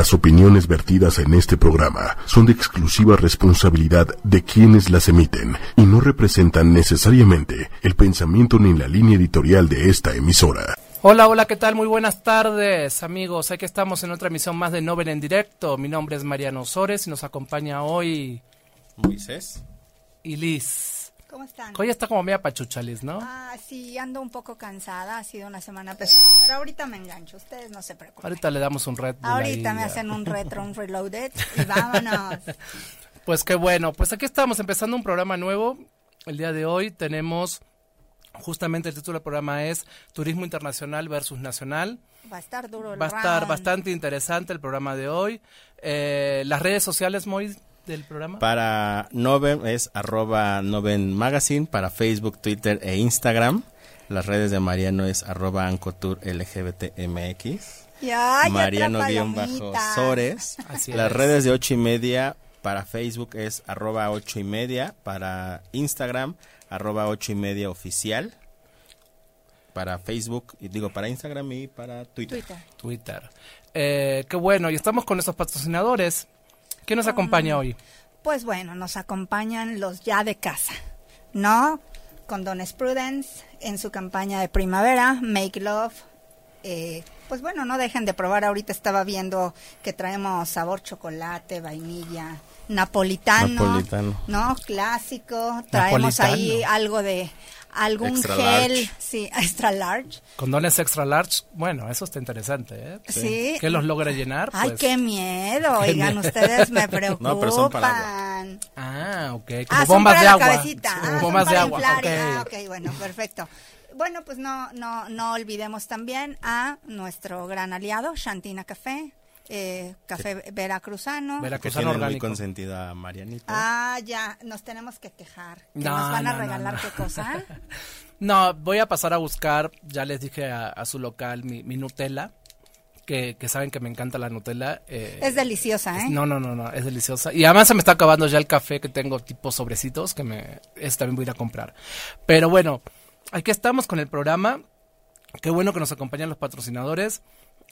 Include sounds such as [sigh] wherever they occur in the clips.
Las opiniones vertidas en este programa son de exclusiva responsabilidad de quienes las emiten y no representan necesariamente el pensamiento ni la línea editorial de esta emisora. Hola, hola, ¿qué tal? Muy buenas tardes, amigos. Aquí estamos en otra emisión más de Nobel en directo. Mi nombre es Mariano Sores y nos acompaña hoy Moisés y Liz. ¿Cómo están? Hoy está como media pachucha, Liz, ¿no? Ah, sí, ando un poco cansada, ha sido una semana pesada, pero ahorita me engancho, ustedes no se preocupen. Ahorita le damos un Red Bull Ahorita ahí, me ya. hacen un retro, un reloaded [laughs] y vámonos. Pues qué bueno, pues aquí estamos empezando un programa nuevo. El día de hoy tenemos, justamente el título del programa es Turismo Internacional versus Nacional. Va a estar duro el Va a estar round. bastante interesante el programa de hoy. Eh, las redes sociales, Moy, del programa. Para Noven es arroba Noven Magazine, para Facebook, Twitter e Instagram. Las redes de Mariano es arroba Ancotur LGBTMX. Y ay, otra Mariano guion palomita. bajo Sores. Así Las es. redes de ocho y media para Facebook es arroba ocho y media. Para Instagram, arroba ocho y media oficial. Para Facebook, y digo para Instagram y para Twitter. Twitter. Twitter. Eh, qué bueno, y estamos con nuestros patrocinadores. ¿Quién nos acompaña hoy? Pues bueno, nos acompañan los ya de casa, ¿no? Condones Prudence en su campaña de primavera, Make Love. Eh, pues bueno, no dejen de probar. Ahorita estaba viendo que traemos sabor chocolate, vainilla, napolitano, Napolitano. ¿no? Clásico. Traemos Napolitano. ahí algo de algún Extra gel, large. sí, [laughs] extra large. Condones extra large. Bueno, eso está interesante, ¿eh? Sí. ¿Qué los logra llenar? Ay, Pues- qué miedo. Qué Oigan, miedo. ustedes me preocupan. [laughs] No, pero son para Ah, ok. Como Ah, son bombas para de la agua. cabecita. Como Ah, son bombas de agua. inflar. ok. Ah, ok, bueno, perfecto. Bueno, pues no, no, no olvidemos también a nuestro gran aliado, Shantina Café, eh, café veracruzano. Que Veracruzano tiene muy orgánico. consentida a Marianita. Ah, ya, nos tenemos que quejar. ¿Que No, nos van a no, no, regalar no. qué cosa? [laughs] No, voy a pasar a buscar, ya les dije a, a su local, mi, mi Nutella, que, que saben que me encanta la Nutella. eh, es deliciosa, ¿eh? No, no, no, no, es deliciosa. Y además se me está acabando ya el café que tengo tipo sobrecitos, que me, ese también voy a ir a comprar. Pero bueno, aquí estamos con el programa. Qué bueno que nos acompañan los patrocinadores.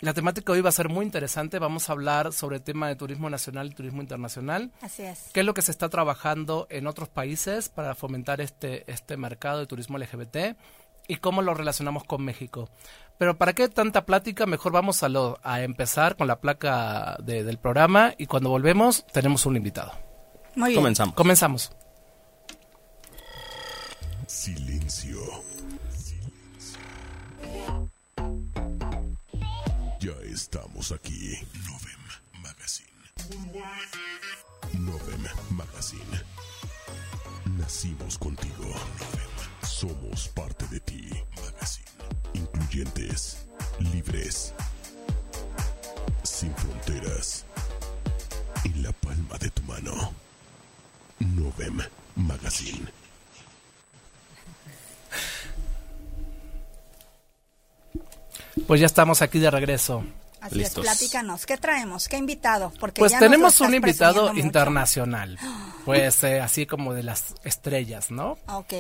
La temática hoy va a ser muy interesante. Vamos a hablar sobre el tema de turismo nacional y turismo internacional. Así es. ¿Qué es lo que se está trabajando en otros países para fomentar este, este mercado de turismo LGBT? Y cómo lo relacionamos con México. Pero ¿para qué tanta plática? Mejor vamos a, lo, a empezar con la placa de- del programa y cuando volvemos tenemos un invitado. Muy bien. Comenzamos. Comenzamos. Silencio. Ya estamos aquí. Novem Magazine. Novem Magazine. Nacimos contigo. Novem. Somos parte de ti. Magazine. Incluyentes. Libres. Sin fronteras. En la palma de tu mano. Novem Magazine. Pues ya estamos aquí de regreso. Así Listos. es, platícanos. ¿Qué traemos? ¿Qué invitado? Porque Pues ya tenemos un invitado internacional. [gasps] Pues eh, así como de las estrellas, ¿no? Ok.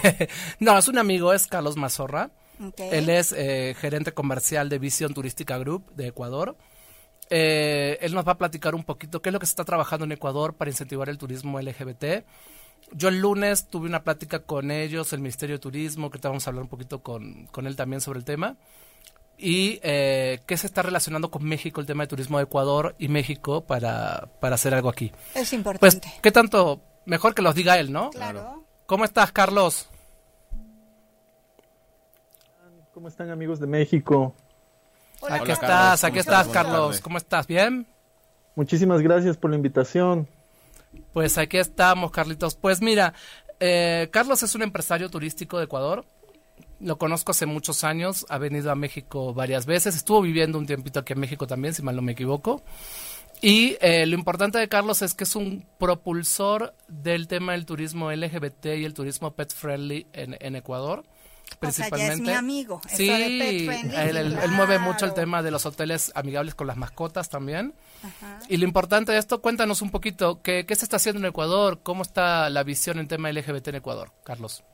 [laughs] no, es un amigo, es Carlos Mazorra. ok. Él es eh, gerente comercial de Vision Turística Group de Ecuador. Eh, él nos va a platicar un poquito qué es lo que se está trabajando en Ecuador para incentivar el turismo LGBT. Yo el lunes tuve una plática con ellos, el Ministerio de Turismo, que te vamos a hablar un poquito con, con él también sobre el tema. Y eh, qué se está relacionando con México, el tema de turismo de Ecuador y México para, para hacer algo aquí. Es Pues, importante. ¿qué tanto? Mejor que los diga él, ¿no? claro. ¿Cómo estás, Carlos? ¿Cómo están amigos de México? Hola, aquí Hola, estás, Carlos. aquí ¿Cómo estás, estás? Carlos. ¿Cómo estás? ¿Bien? Muchísimas gracias por la invitación. Pues aquí estamos, Carlitos. Pues mira, eh, Carlos es un empresario turístico de Ecuador. Lo conozco hace muchos años, ha venido a México varias veces, estuvo viviendo un tiempito aquí en México también, si mal no me equivoco. Y eh, lo importante de Carlos es que es un propulsor del tema del turismo LGBT y el turismo pet friendly en, en Ecuador. O sea, ya Principalmente. es mi amigo. Eso Sí, de pet friendly, él, él- él mueve mucho el claro. tema de los hoteles amigables con las mascotas también. Ajá. Y lo importante de esto, cuéntanos un poquito, ¿qué, qué se está haciendo en Ecuador? ¿Cómo está la visión en tema LGBT en Ecuador, Carlos?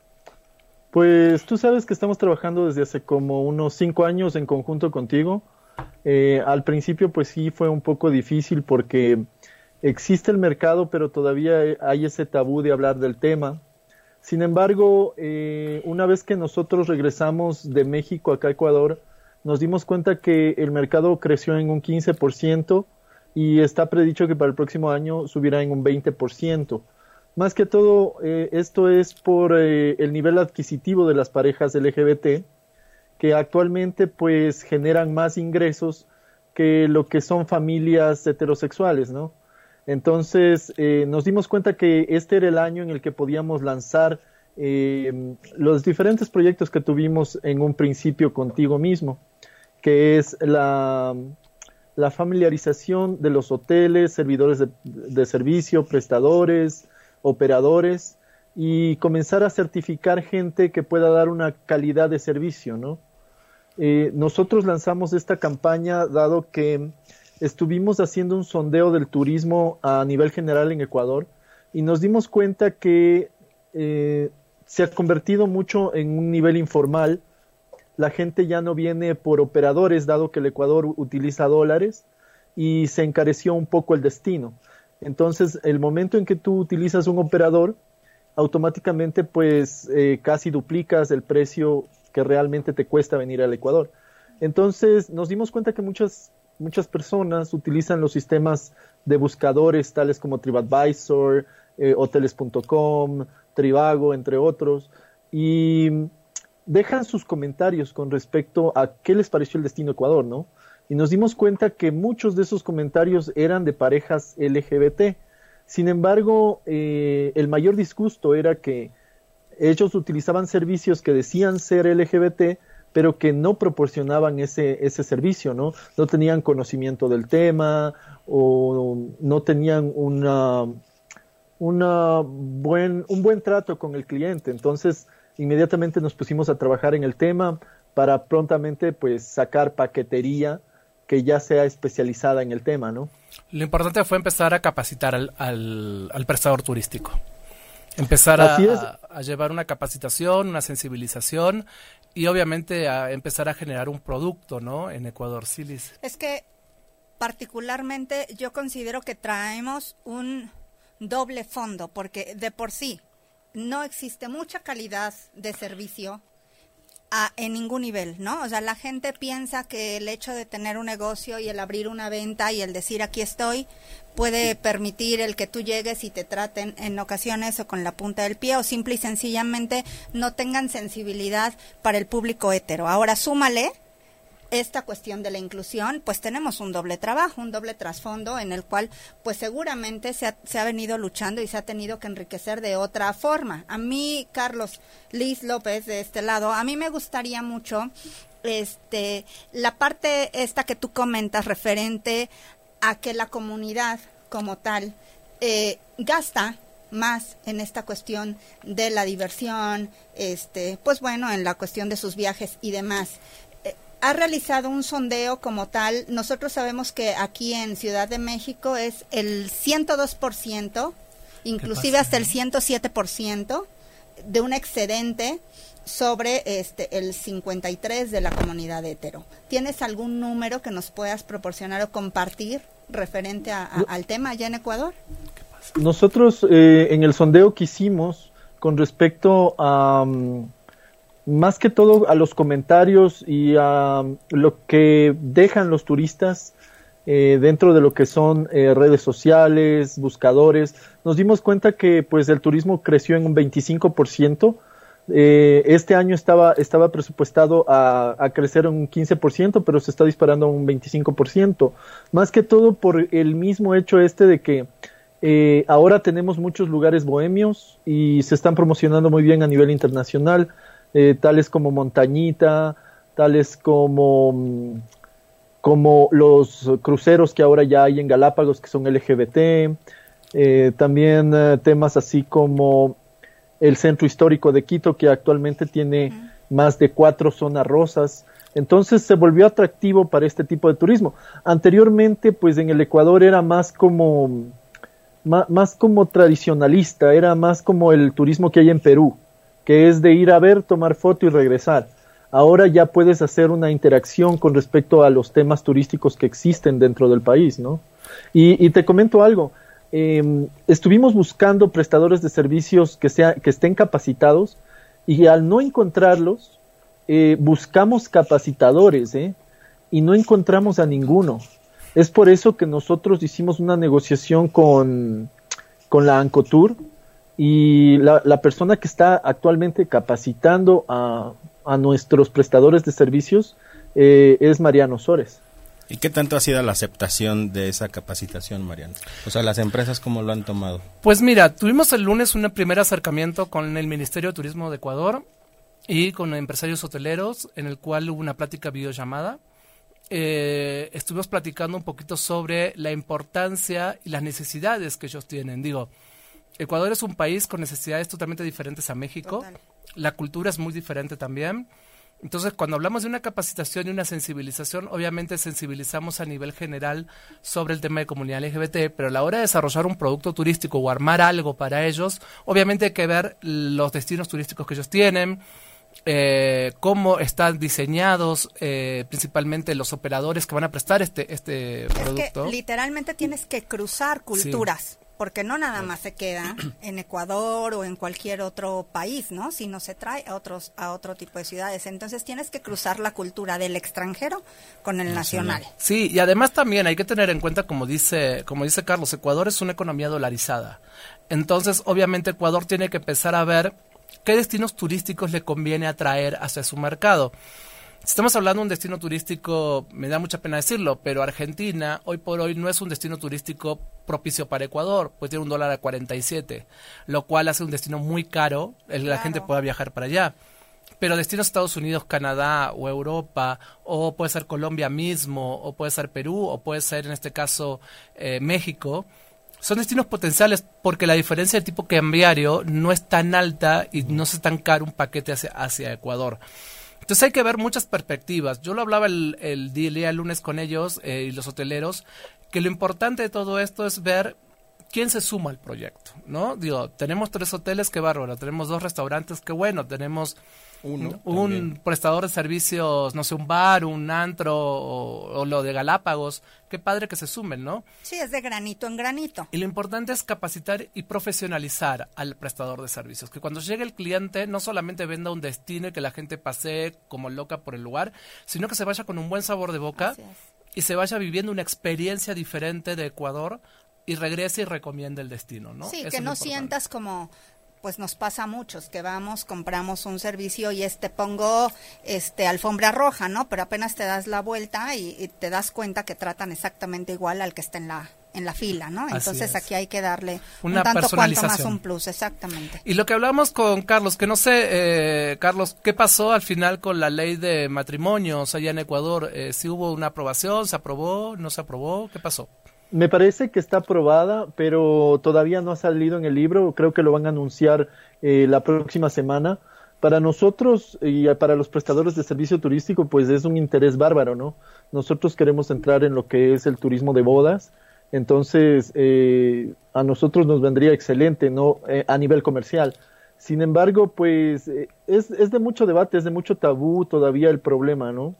Pues tú sabes que estamos trabajando desde hace como unos cinco años en conjunto contigo Eh, al principio pues sí fue un poco difícil porque existe el mercado, pero todavía hay ese tabú de hablar del tema. Sin embargo, eh, una vez que nosotros regresamos de México acá a Ecuador, nos dimos cuenta que el mercado creció en un 15% y está predicho que para el próximo año subirá en un 20%. Más que todo, eh, esto es por eh, el nivel adquisitivo de las parejas LGBT, que actualmente pues generan más ingresos que lo que son familias heterosexuales, ¿no? Entonces eh, nos dimos cuenta que este era el año en el que podíamos lanzar los diferentes proyectos que tuvimos en un principio contigo mismo, que es la, familiarización de los hoteles, servidores de servicio, prestadores, operadores y comenzar a certificar gente que pueda dar una calidad de servicio, ¿no? Eh, nosotros lanzamos esta campaña dado que estuvimos haciendo un sondeo del turismo a nivel general en Ecuador y nos dimos cuenta que eh, se ha convertido mucho en un nivel informal. La gente ya no viene por operadores, dado que el Ecuador utiliza dólares y se encareció un poco el destino. Entonces, el momento en que tú utilizas un operador, automáticamente pues eh, casi duplicas el precio que realmente te cuesta venir al Ecuador. Entonces, nos dimos cuenta que muchas, muchas personas utilizan los sistemas de buscadores tales como TripAdvisor, eh, hoteles.com, Trivago, entre otros, y dejan sus comentarios con respecto a qué les pareció el destino Ecuador, ¿no? Y nos dimos cuenta que muchos de esos comentarios eran de parejas LGBT. Sin embargo, eh, el mayor disgusto era que ellos utilizaban servicios que decían ser LGBT, pero que no proporcionaban ese, ese servicio, ¿no? No tenían conocimiento del tema o no tenían una, una buen, un buen trato con el cliente. Entonces, inmediatamente nos pusimos a trabajar en el tema para prontamente pues sacar paquetería que ya sea especializada en el tema, ¿no? Lo importante fue empezar a capacitar al, al, prestador turístico. Empezar a, a, llevar una capacitación, una sensibilización y obviamente a empezar a generar un producto, ¿no? En Ecuador, Silis. Es que particularmente yo considero que traemos un doble fondo porque de por sí no existe mucha calidad de servicio en ningún nivel, ¿no? O sea, la gente piensa que el hecho de tener un negocio y el abrir una venta y el decir aquí estoy puede permitir el que tú llegues y te traten en ocasiones o con la punta del pie o simple y sencillamente no tengan sensibilidad para el público hetero. Ahora súmale esta cuestión de la inclusión, pues tenemos un doble trabajo, un doble trasfondo en el cual pues seguramente se ha, venido luchando y se ha tenido que enriquecer de otra forma. A mí, Carlos Liz López, de este lado, a mí me gustaría mucho este la parte esta que tú comentas referente a que la comunidad como tal eh, gasta más en esta cuestión de la diversión, este, pues bueno, en la cuestión de sus viajes y demás ha realizado un sondeo como tal. Nosotros sabemos que aquí en Ciudad de México es el 102%, inclusive hasta el 107% de un excedente sobre este el 53 de la comunidad hetero. ¿Tienes algún número que nos puedas proporcionar o compartir referente al tema allá en Ecuador? Nosotros eh, en el sondeo que hicimos con respecto a mm, más que todo a los comentarios y a lo que dejan los turistas eh, dentro de lo que son eh, redes sociales, buscadores, nos dimos cuenta que pues el turismo creció en un 25%. Eh, este año estaba, estaba presupuestado a, a, crecer un 15%, pero se está disparando un 25%. Más que todo por el mismo hecho este de que eh, ahora tenemos muchos lugares bohemios y se están promocionando muy bien a nivel internacional. Eh, tales como Montañita, tales como, mm, como los cruceros que ahora ya hay en Galápagos que son LGBT, eh, también eh, temas así como el centro histórico de Quito que actualmente tiene más de cuatro zonas rosas. Entonces se volvió atractivo para este tipo de turismo. Anteriormente, pues en el Ecuador era más como, más como tradicionalista, era más como el turismo que hay en Perú que es de ir a ver, tomar foto y regresar. ahora ya puedes hacer una interacción con respecto a los temas turísticos que existen dentro del país, ¿no? Y, te comento algo, em, estuvimos buscando prestadores de servicios que, sea, que estén capacitados y al no encontrarlos, eh, buscamos capacitadores, ¿eh? Y no encontramos a ninguno. Es por eso que nosotros hicimos una negociación con, con la Ancotur y la, la persona que está actualmente capacitando a, a nuestros prestadores de servicios eh, es Mariano Sores. ¿Y qué tanto ha sido la aceptación de esa capacitación, Mariano? O sea, las empresas, ¿cómo lo han tomado? Pues mira, tuvimos el lunes un primer acercamiento con el Ministerio de Turismo de Ecuador y con empresarios hoteleros, en el cual hubo una plática videollamada. Eh, estuvimos platicando un poquito sobre la importancia y las necesidades que ellos tienen. Digo, Ecuador es un país con necesidades totalmente diferentes a México. La cultura es muy diferente también. Entonces, cuando hablamos de una capacitación y una sensibilización, obviamente sensibilizamos a nivel general sobre el tema de comunidad LGBT, pero a la hora de desarrollar un producto turístico o armar algo para ellos, obviamente hay que ver los destinos turísticos que ellos tienen, eh, cómo están diseñados eh, principalmente los operadores que van a prestar este, este producto. literalmente tienes que cruzar culturas porque no nada más se queda [clears throat] en Ecuador o en cualquier otro país, ¿no? Sino se trae a otros a otro tipo de ciudades. Entonces tienes que cruzar la cultura del extranjero con el nacional. Sí, y además también hay que tener en cuenta como dice como dice Carlos, Ecuador es una economía dolarizada. Entonces, obviamente Ecuador tiene que empezar a ver qué destinos turísticos le conviene atraer hacia su mercado. Si estamos hablando de un destino turístico, me da mucha pena decirlo, pero Argentina hoy por hoy no es un destino turístico propicio para Ecuador, pues tiene un dólar a 47, lo cual hace un destino muy caro, el, la gente pueda viajar para allá. Pero destinos Estados Unidos, Canadá o Europa, o puede ser Colombia mismo, o puede ser Perú, o puede ser en este caso eh, México, son destinos potenciales porque la diferencia de tipo cambiario no es tan alta y no es tan caro un paquete hacia, hacia Ecuador. Entonces hay que ver muchas perspectivas. Yo lo hablaba el, el día lunes con ellos eh, y los hoteleros, que lo importante de todo esto es ver quién se suma al proyecto, ¿no? Digo, tenemos tres hoteles, qué bárbaro, tenemos dos restaurantes, qué bueno, tenemos un prestador de servicios, no sé, un bar, un antro o, lo de Galápagos, qué padre que se sumen, ¿no? Sí, es de granito en granito. Y lo importante es capacitar y profesionalizar al prestador de servicios, que cuando llegue el cliente no solamente venda un destino y que la gente pase como loca por el lugar, sino que se vaya con un buen sabor de boca y se vaya viviendo una experiencia diferente de Ecuador y regrese y recomiende el destino, ¿no? Sí, que no sientas como pues nos pasa a muchos que vamos, compramos un servicio y este pongo este alfombra roja, ¿no? Pero apenas te das la vuelta y, te das cuenta que tratan exactamente igual al que está en la en la fila, ¿no? Entonces aquí hay que darle Una un tanto cuanto más un plus, exactamente. Y lo que hablamos con Carlos, que no sé, eh, Carlos, ¿qué pasó al final con la ley de matrimonios allá en Ecuador? Eh, ¿Si hubo una aprobación? ¿Se aprobó? ¿No se aprobó? ¿Qué pasó? Me parece que está aprobada, pero todavía no ha salido en el libro. Creo que lo van a anunciar eh, la próxima semana. Para nosotros y para los prestadores de servicio turístico, pues es un interés bárbaro, ¿no? Nosotros queremos entrar en lo que es el turismo de bodas. Entonces, eh, a nosotros nos vendría excelente, ¿no? Eh, a nivel comercial. Sin embargo, pues es, es, de mucho debate, es de mucho tabú todavía el problema, ¿no?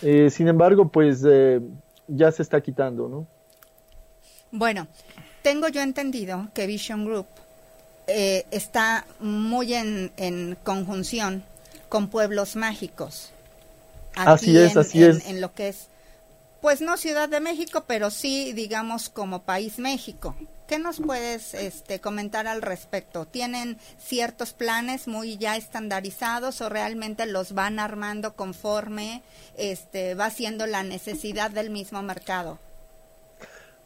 sin embargo, pues ya se está quitando, ¿no? Bueno, tengo yo entendido que Vision Group eh, está muy en, en, conjunción con pueblos mágicos. así es, así es. En lo que es, pues no Ciudad de México, pero sí, digamos, como país México. ¿Qué nos puedes este, comentar al respecto? ¿Tienen ciertos planes muy ya estandarizados o realmente los van armando conforme este, va siendo la necesidad del mismo mercado?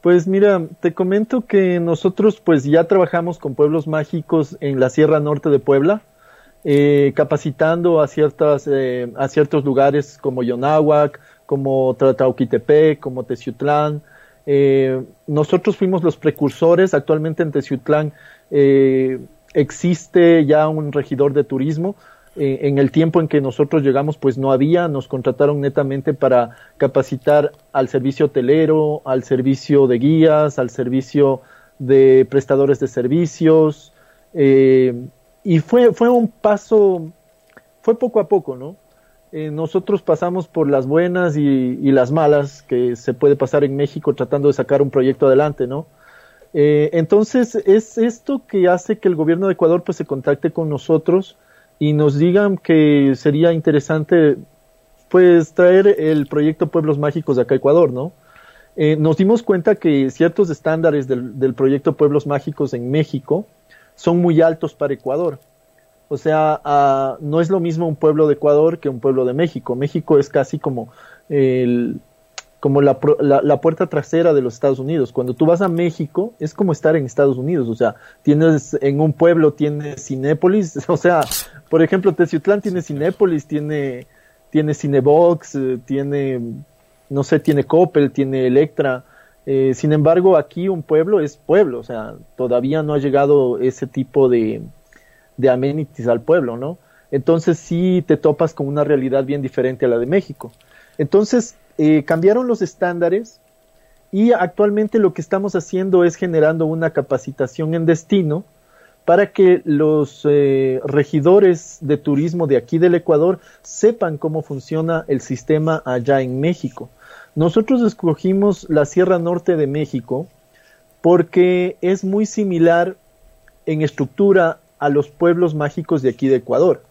Pues mira, te comento que nosotros pues ya trabajamos con pueblos mágicos en la Sierra Norte de Puebla, eh, capacitando a ciertas eh, a ciertos lugares como Yonáhuac, como Tratauquitepec, como Teciutlán. Eh, nosotros fuimos los precursores. Actualmente en Teciutlán existe ya un regidor de turismo eh, en el tiempo en que nosotros llegamos, pues no había, nos contrataron netamente para capacitar al servicio hotelero, al servicio de guías, al servicio de prestadores de servicios, eh, y fue, fue un paso, fue poco a poco, ¿no? eh, nosotros pasamos por las buenas y, las malas que se puede pasar en México tratando de sacar un proyecto adelante, ¿no? Eh, entonces es esto que hace que el gobierno de Ecuador pues se contacte con nosotros y nos digan que sería interesante pues traer el proyecto Pueblos Mágicos de acá a Ecuador, ¿no? Eh, nos dimos cuenta que ciertos estándares del, del proyecto Pueblos Mágicos en México son muy altos para Ecuador. O sea, ah, no es lo mismo un pueblo de Ecuador que un pueblo de México. México es casi como el, como la, la, puerta trasera de los Estados Unidos. Cuando tú vas a México, es como estar en Estados Unidos. O sea, tienes en un pueblo, tienes Cinépolis. [laughs] O sea, por ejemplo, Teciutlán tiene Cinépolis, tiene, tiene Cinebox, eh, tiene, no sé, tiene Coppel, tiene Electra. Eh, sin embargo, aquí un pueblo es pueblo. O sea, todavía no ha llegado ese tipo de, de amenities al pueblo, ¿no? Entonces sí te topas con una realidad bien diferente a la de México. Entonces eh, cambiaron los estándares y actualmente lo que estamos haciendo es generando una capacitación en destino para que los eh, regidores de turismo de aquí del Ecuador sepan cómo funciona el sistema allá en México. Nosotros escogimos la Sierra Norte de México porque es muy similar en estructura a los pueblos mágicos de aquí de Ecuador.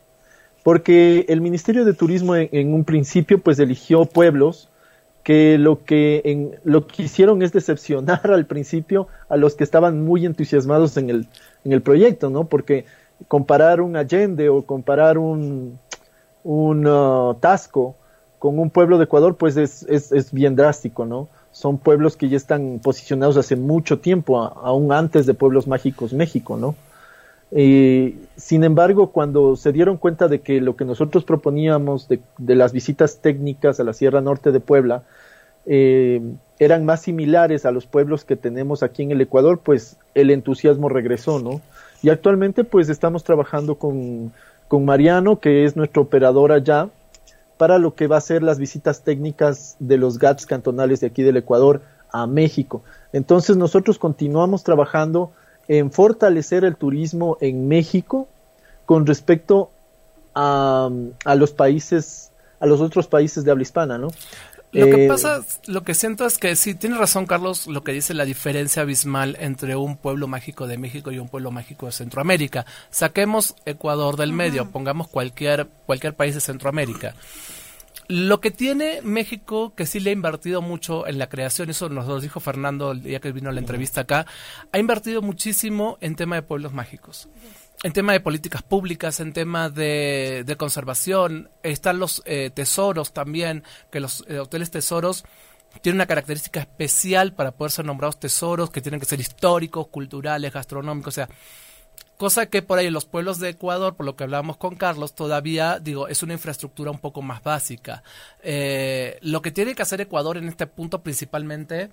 Porque el Ministerio de Turismo en, un principio pues eligió pueblos que lo que en, lo que hicieron es decepcionar [laughs] al principio a los que estaban muy entusiasmados en el, en el proyecto, ¿no? Porque comparar un Allende o comparar un, un uh, Tasco con un pueblo de Ecuador, pues es, es, es, bien drástico, ¿no? Son pueblos que ya están posicionados hace mucho tiempo, aún antes de Pueblos Mágicos México, ¿no? Sin embargo, cuando se dieron cuenta de que lo que nosotros proponíamos de, las visitas técnicas a la Sierra Norte de Puebla eh, eran más similares a los pueblos que tenemos aquí en el Ecuador, pues el entusiasmo regresó, ¿no? Y actualmente pues estamos trabajando con, con Mariano, que es nuestro operador allá, para lo que va a ser las visitas técnicas de los GATS cantonales de aquí del Ecuador a México. Entonces nosotros continuamos trabajando en fortalecer el turismo en México con respecto a, a los países, a los otros países de habla hispana, ¿no? Lo que eh, pasa, lo que siento es que sí, tiene razón Carlos, lo que dice la diferencia abismal entre un pueblo mágico de México y un pueblo mágico de Centroamérica. Saquemos Ecuador del medio, pongamos cualquier, cualquier país de Centroamérica. Lo que tiene México, que sí le ha invertido mucho en la creación, eso nos lo dijo Fernando el día que vino a la entrevista acá, ha invertido muchísimo en tema de pueblos mágicos en tema de políticas públicas, en tema de, conservación, están los eh, tesoros también, que los eh, hoteles tesoros tienen una característica especial para poder ser nombrados tesoros, que tienen que ser históricos, culturales, gastronómicos, o sea, Cosa que por ahí en los pueblos de Ecuador, por lo que hablábamos con Carlos, todavía, digo, es una infraestructura un poco más básica. Eh, lo que tiene que hacer Ecuador en este punto principalmente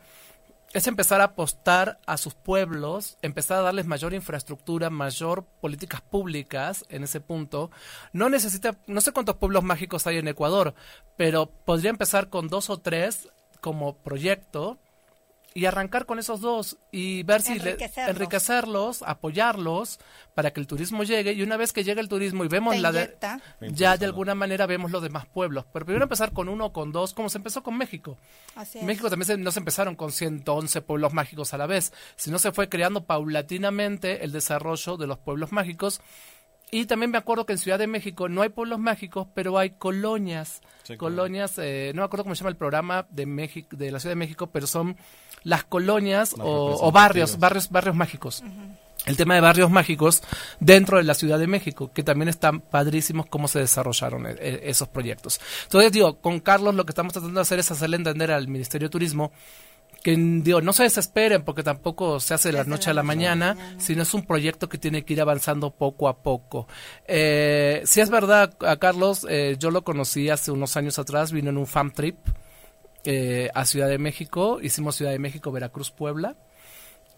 es empezar a apostar a sus pueblos, empezar a darles mayor infraestructura, mayor políticas públicas en ese punto. No necesita, no sé cuántos pueblos mágicos hay en Ecuador, pero podría empezar con dos o tres como proyecto y arrancar con esos dos y ver si enriquecerlos. apoyarlos para que el turismo llegue. Y una vez que llegue el turismo y vemos la de, ya de alguna manera vemos los demás pueblos. Pero primero empezar con uno o con dos como se empezó con México. México también no se empezaron con 111 pueblos mágicos a la vez sino se fue creando paulatinamente el desarrollo de los pueblos mágicos y también me acuerdo que en Ciudad de México no hay pueblos mágicos, pero hay colonias. colonias, eh, no me acuerdo cómo se llama el programa de México, de la Ciudad de México, pero son las colonias o, barrios, barrios, barrios mágicos. El tema de barrios mágicos dentro de la Ciudad de México, que también están padrísimos cómo se desarrollaron eh, esos proyectos. Entonces, digo, con Carlos lo que estamos tratando de hacer es hacerle entender al Ministerio de Turismo que digo, no se desesperen porque tampoco se hace de la noche a la mañana, sino es un proyecto que tiene que ir avanzando poco a poco. Eh, si es verdad, a Carlos, eh, yo lo conocí hace unos años atrás, vino en un fam trip eh, a Ciudad de México, hicimos Ciudad de México, Veracruz, Puebla.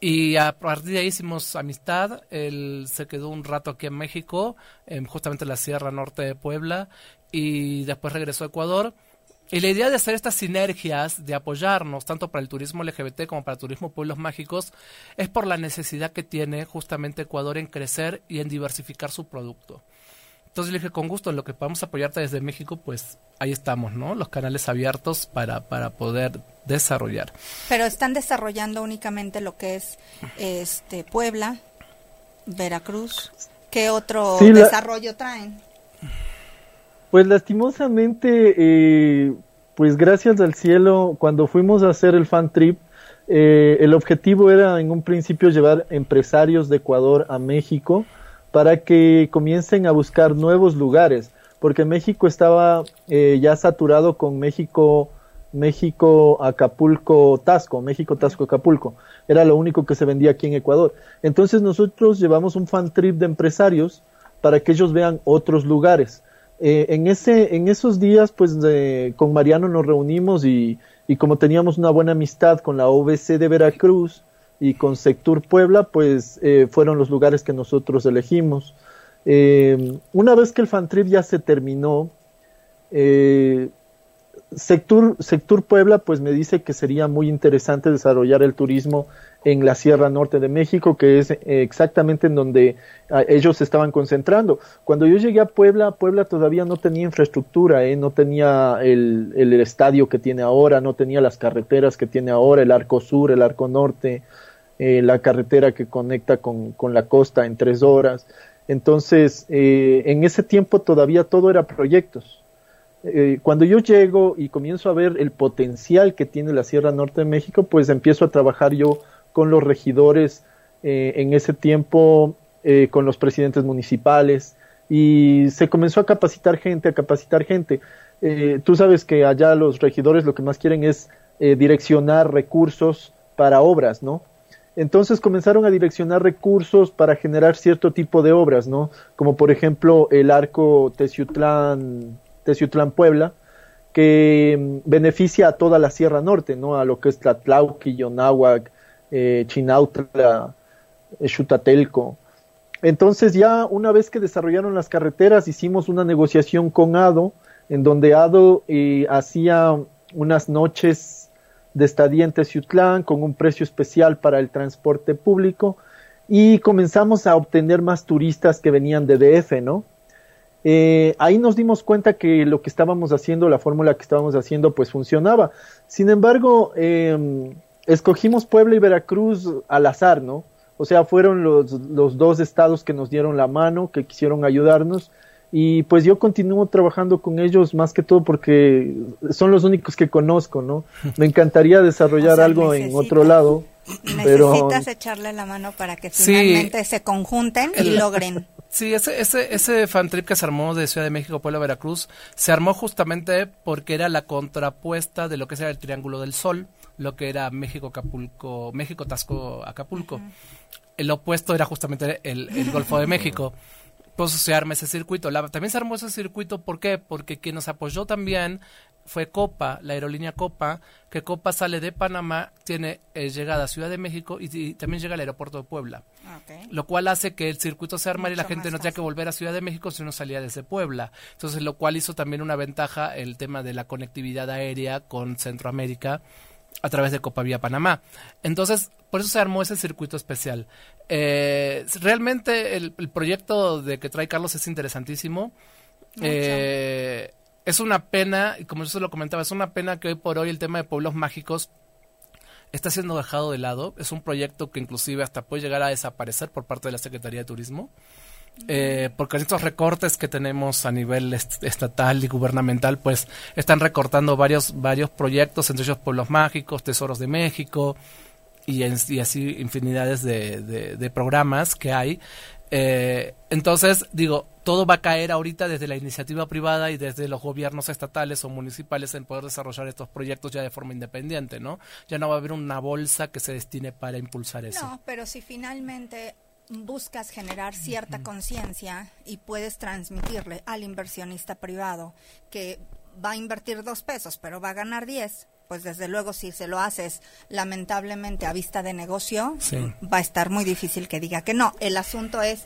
Y a partir de ahí hicimos amistad. Él se quedó un rato aquí en México, justamente en la Sierra Norte de Puebla, y después regresó a Ecuador y la idea de hacer estas sinergias, de apoyarnos tanto para el turismo LGBT como para el turismo pueblos mágicos, es por la necesidad que tiene justamente Ecuador en crecer y en diversificar su producto. Entonces le dije, con gusto, en lo que podamos apoyarte desde México, pues ahí estamos, ¿no? Los canales abiertos para, para poder desarrollar. Pero están desarrollando únicamente lo que es este Puebla, Veracruz. ¿Qué otro desarrollo traen? Pues lastimosamente, eh, pues gracias al cielo, cuando fuimos a hacer el fan trip, eh, el objetivo era en un principio llevar empresarios de Ecuador a México para que comiencen a buscar nuevos lugares, porque México estaba eh, ya saturado con México, México, Acapulco, Tasco, México, Tasco, Acapulco. Era lo único que se vendía aquí en Ecuador. Entonces nosotros llevamos un fan trip de empresarios para que ellos vean otros lugares. Eh, en, ese, en esos días, pues con Mariano nos reunimos y, como teníamos una buena amistad con la OBC de Veracruz y con Sectur Puebla, pues eh, fueron los lugares que nosotros elegimos. Eh, una vez que el fan trip ya se terminó, Sectur, Sectur Puebla pues me dice que sería muy interesante desarrollar el turismo en la Sierra Norte de México, que es eh, exactamente en donde ah, ellos se estaban concentrando. Cuando yo llegué a Puebla, Puebla todavía no tenía infraestructura, ¿eh? no tenía el, el, estadio que tiene ahora, no tenía las carreteras que tiene ahora, el arco sur, el arco norte, eh, la carretera que conecta con, con, la costa en tres horas. Entonces, eh, en ese tiempo todavía todo era proyectos. cuando yo llego y comienzo a ver el potencial que tiene la Sierra Norte de México, pues empiezo a trabajar yo con los regidores eh, en ese tiempo, eh, con los presidentes municipales, y se comenzó a capacitar gente, a capacitar gente. Eh, tú sabes que allá los regidores lo que más quieren es direccionar recursos para obras, ¿no? Entonces comenzaron a direccionar recursos para generar cierto tipo de obras, ¿no? Como por ejemplo el arco Teciutlán, Teciutlán Puebla, que mm, beneficia a toda la Sierra Norte, ¿no? A lo que es Tlatlauqui, Yonáhuac, eh, Chinautla, Chutatelco. Entonces ya una vez que desarrollaron las carreteras hicimos una negociación con ADO, en donde ADO eh, hacía unas noches de estadía en Teciutlán con un precio especial para el transporte público y comenzamos a obtener más turistas que venían de DF, ¿no? Eh, ahí nos dimos cuenta que lo que estábamos haciendo, la fórmula que estábamos haciendo, pues funcionaba. Sin embargo, eh, escogimos Puebla y Veracruz al azar, ¿no? O sea, fueron los, los dos estados que nos dieron la mano, que quisieron ayudarnos. Y pues yo continúo trabajando con ellos más que todo porque son los únicos que conozco, ¿no? [laughs] Me encantaría desarrollar algo en otro lado. Necesitas echarle la mano para que finalmente se conjunten y logren. [laughs] Sí, ese, ese, ese fan trip que se armó de Ciudad de México, Puebla, Veracruz, se armó justamente porque era la contrapuesta de lo que era el Triángulo del Sol lo que era México, Acapulco, México, Tasco, Acapulco. El opuesto era justamente el, Golfo de México. Pues se arma ese circuito. también se armó ese circuito, ¿por qué? Porque quien nos apoyó también fue Copa, la aerolínea Copa, que Copa sale de Panamá, tiene eh, llegada a Ciudad de México y, también llega al aeropuerto de Puebla. Lo cual hace que el circuito se armara y la gente no tenga que volver a Ciudad de México si no salía desde Puebla. Entonces, lo cual hizo también una ventaja el tema de la conectividad aérea con Centroamérica a través de Copa Vía Panamá. Entonces, por eso se armó ese circuito especial. Eh, realmente el, proyecto de que trae Carlos es interesantísimo. Eh, es una pena, y como yo se lo comentaba, es una pena que hoy por hoy el tema de pueblos mágicos está siendo dejado de lado. Es un proyecto que inclusive hasta puede llegar a desaparecer por parte de la Secretaría de Turismo. Eh, porque estos recortes que tenemos a nivel estatal y gubernamental, pues están recortando varios, varios proyectos, entre ellos Pueblos Mágicos, Tesoros de México y, así infinidades de, programas que hay. Eh, entonces, digo, todo va a caer ahorita desde la iniciativa privada y desde los gobiernos estatales o municipales en poder desarrollar estos proyectos ya de forma independiente, ¿no? Ya no va a haber una bolsa que se destine para impulsar eso. No, pero si finalmente buscas generar cierta conciencia y puedes transmitirle al inversionista privado que va a invertir dos pesos, pero va a ganar diez, pues desde luego si se lo haces lamentablemente a vista de negocio, va a estar muy difícil que diga que no. El asunto es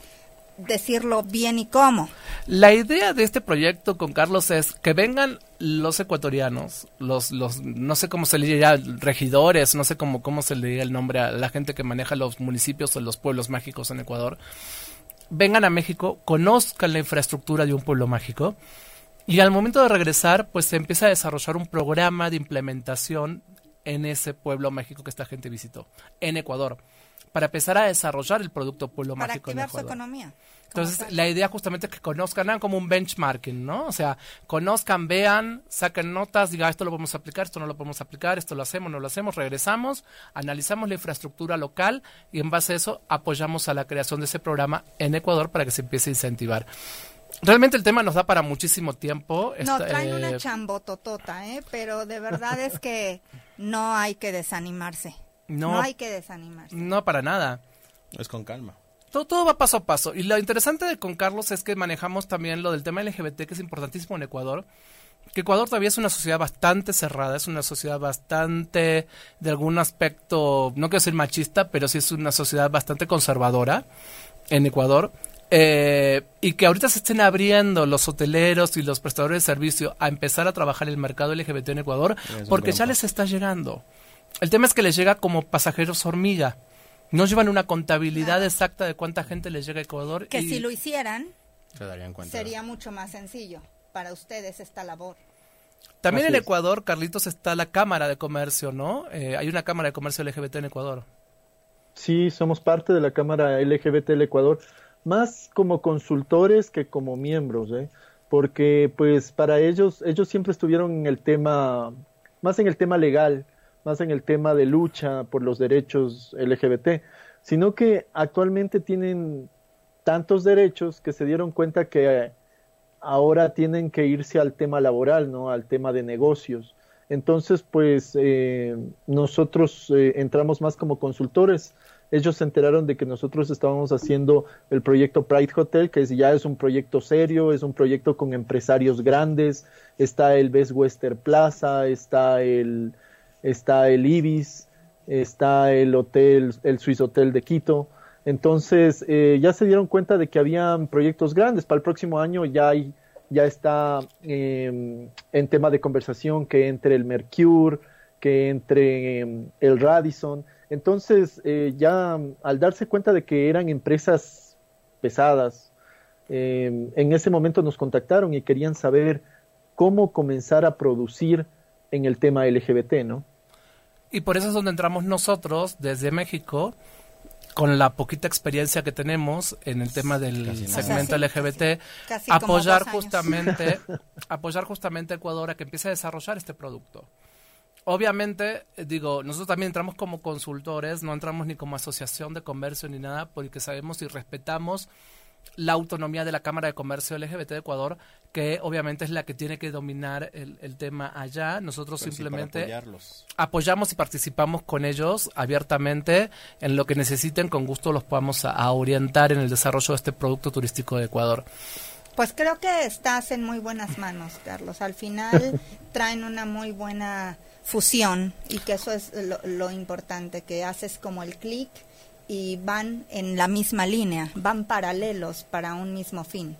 decirlo bien y cómo. La idea de este proyecto con Carlos es que vengan los ecuatorianos, los, los, no sé cómo se le diría, regidores, no sé cómo, cómo se le diría el nombre a la gente que maneja los municipios o los pueblos mágicos en Ecuador, vengan a México, conozcan la infraestructura de un pueblo mágico y al momento de regresar, pues se empieza a desarrollar un programa de implementación en ese pueblo mágico que esta gente visitó, en Ecuador, para empezar a desarrollar el producto pueblo Para mágico en activar su economía. Entonces, tal. la idea justamente es que conozcan, hagan como un benchmarking, ¿no? O sea, conozcan, vean, saquen notas, digan, esto lo podemos aplicar, esto no lo podemos aplicar, esto lo hacemos, no lo hacemos, regresamos, analizamos la infraestructura local y en base a eso apoyamos a la creación de ese programa en Ecuador para que se empiece a incentivar. Realmente el tema nos da para muchísimo tiempo. No, traen eh, una chambototota, ¿eh? Pero de verdad es que no hay que desanimarse. No. No, hay que desanimarse. no, para nada. Es con calma. Todo, todo va paso a paso. Y lo interesante de con Carlos es que manejamos también lo del tema LGBT, que es importantísimo en Ecuador. Que Ecuador todavía es una sociedad bastante cerrada, es una sociedad bastante, de algún aspecto, no quiero decir machista, pero sí es una sociedad bastante conservadora en Ecuador. Eh, y que ahorita se estén abriendo los hoteleros y los prestadores de servicio a empezar a trabajar el mercado LGBT en Ecuador, porque ya les está llegando. El tema es que les llega como pasajeros hormiga. No llevan una contabilidad exacta de cuánta gente les llega a Ecuador. Que y- si lo hicieran, Se darían cuenta. sería mucho más sencillo para ustedes esta labor. También Así en es. Ecuador, Carlitos, está la Cámara de Comercio, ¿no? Eh, hay una Cámara de Comercio LGBT en Ecuador. Sí, somos parte de la Cámara LGBT del Ecuador, más como consultores que como miembros, ¿eh? porque pues para ellos, ellos siempre estuvieron en el tema, más en el tema legal, más en el tema de lucha por los derechos LGBT, sino que actualmente tienen tantos derechos que se dieron cuenta que ahora tienen que irse al tema laboral, ¿no? Al tema de negocios. Entonces, pues eh, nosotros eh, entramos más como consultores. Ellos se enteraron de que nosotros estábamos haciendo el proyecto Pride Hotel, que ya es un proyecto serio, es un proyecto con empresarios grandes. Está el Best Western Plaza, está el, está el Ibis, está el hotel, el Swiss Hotel de Quito. Entonces, eh, ya se dieron cuenta de que habían proyectos grandes. Para el próximo año ya hay, ya está eh, en tema de conversación que entre el Mercure, que entre eh, el Radisson. Entonces, eh, ya al darse cuenta de que eran empresas pesadas, eh, en ese momento nos contactaron y querían saber cómo comenzar a producir en el tema LGBT, ¿no? Y por eso es donde entramos nosotros desde México con la poquita experiencia que tenemos en el tema del nada. segmento O sea, sí, LGBT, Casi apoyar justamente, [laughs] apoyar justamente a Ecuador a que empiece a desarrollar este producto. Obviamente, eh, digo, nosotros también entramos como consultores, no entramos ni como asociación de comercio ni nada, porque sabemos y respetamos la autonomía de la Cámara de Comercio LGBT de Ecuador, que obviamente es la que tiene que dominar el, el tema allá. Nosotros Pero sí, para simplemente apoyarlos. apoyamos y participamos con ellos abiertamente en lo que necesiten, con gusto los podamos a, a orientar en el desarrollo de este producto turístico de Ecuador. Pues creo que estás en muy buenas manos, Carlos. Al final [laughs] traen una muy buena fusión y que eso es lo, lo importante, que haces como el clic y van en la misma línea, van paralelos para un mismo fin.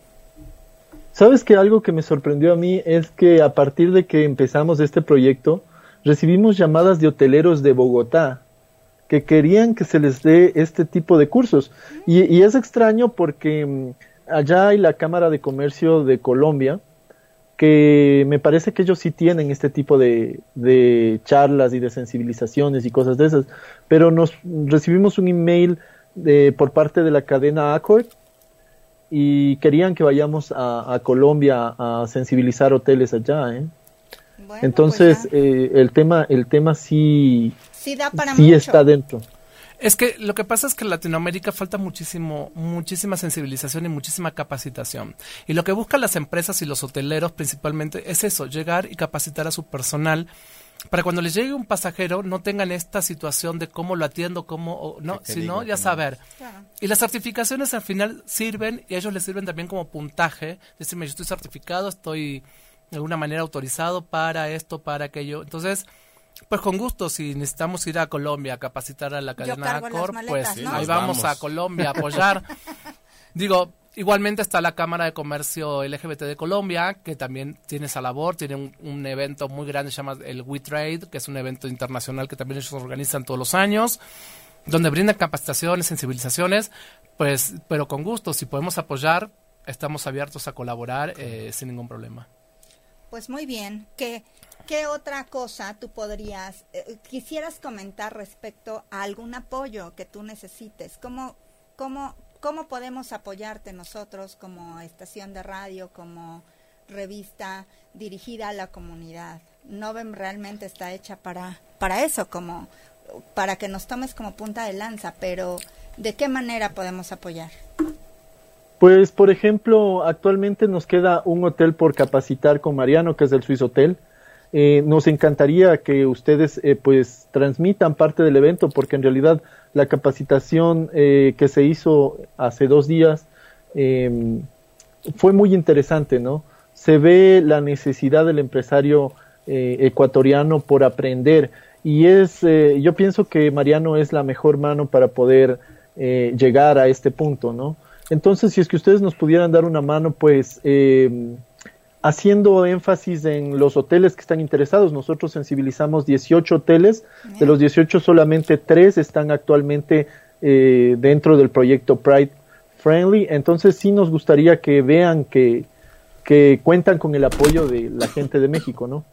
Sabes que algo que me sorprendió a mí es que a partir de que empezamos este proyecto, recibimos llamadas de hoteleros de Bogotá que querían que se les dé este tipo de cursos. Y, y es extraño porque mm, allá hay la Cámara de Comercio de Colombia, que me parece que ellos sí tienen este tipo de, de charlas y de sensibilizaciones y cosas de esas, pero nos recibimos un email de, por parte de la cadena Accord y querían que vayamos a, a Colombia a sensibilizar hoteles allá, ¿eh? Bueno, Entonces pues ya. eh, el tema el tema sí sí da para sí mucho. está dentro. Es que lo que pasa es que en Latinoamérica falta muchísimo, muchísima sensibilización y muchísima capacitación. Y lo que buscan las empresas y los hoteleros principalmente es eso, llegar y capacitar a su personal para cuando les llegue un pasajero no tengan esta situación de cómo lo atiendo, cómo, o- no, ¿Qué sino ya saber. Claro. Y las certificaciones al final sirven y a ellos les sirven también como puntaje. Decirme, yo estoy certificado, estoy de alguna manera autorizado para esto, para aquello. Entonces, pues con gusto, si necesitamos ir a Colombia a capacitar a la cadena maletas, pues ¿no? ahí vamos, vamos. a Colombia a apoyar. [laughs] Digo, igualmente está la Cámara de Comercio LGBT de Colombia, que también tiene esa labor, tiene un, un evento muy grande, se llama el We Trade, que es un evento internacional que también ellos organizan todos los años. donde brinden capacitaciones, sensibilizaciones, pues, pero con gusto, si podemos apoyar, estamos abiertos a colaborar eh, sin ningún problema. Pues muy bien. ¿Qué, qué otra cosa tú podrías, eh, quisieras comentar respecto a algún apoyo que tú necesites? ¿Cómo, cómo, ¿Cómo podemos apoyarte nosotros como estación de radio, como revista dirigida a la comunidad? Novem realmente está hecha para, para eso, como para que nos tomes como punta de lanza, pero ¿de qué manera podemos apoyar? Pues, por ejemplo, actualmente nos queda un hotel por capacitar con Mariano, que es el Swiss Hotel. Eh, nos encantaría que ustedes eh, pues transmitan parte del evento porque en realidad la capacitación eh, que se hizo hace dos días em, fue muy interesante, ¿no? Se ve la necesidad del empresario ecuatoriano por aprender y es, yo pienso que Mariano es la mejor mano para poder llegar a este punto, ¿no? Entonces, si es que ustedes nos pudieran dar una mano, pues eh, haciendo énfasis en los hoteles que están interesados, nosotros sensibilizamos 18 hoteles, de los 18 solamente 3 están actualmente eh, dentro del proyecto Pride Friendly, entonces sí nos gustaría que vean que, que cuentan con el apoyo de la gente de México, ¿no?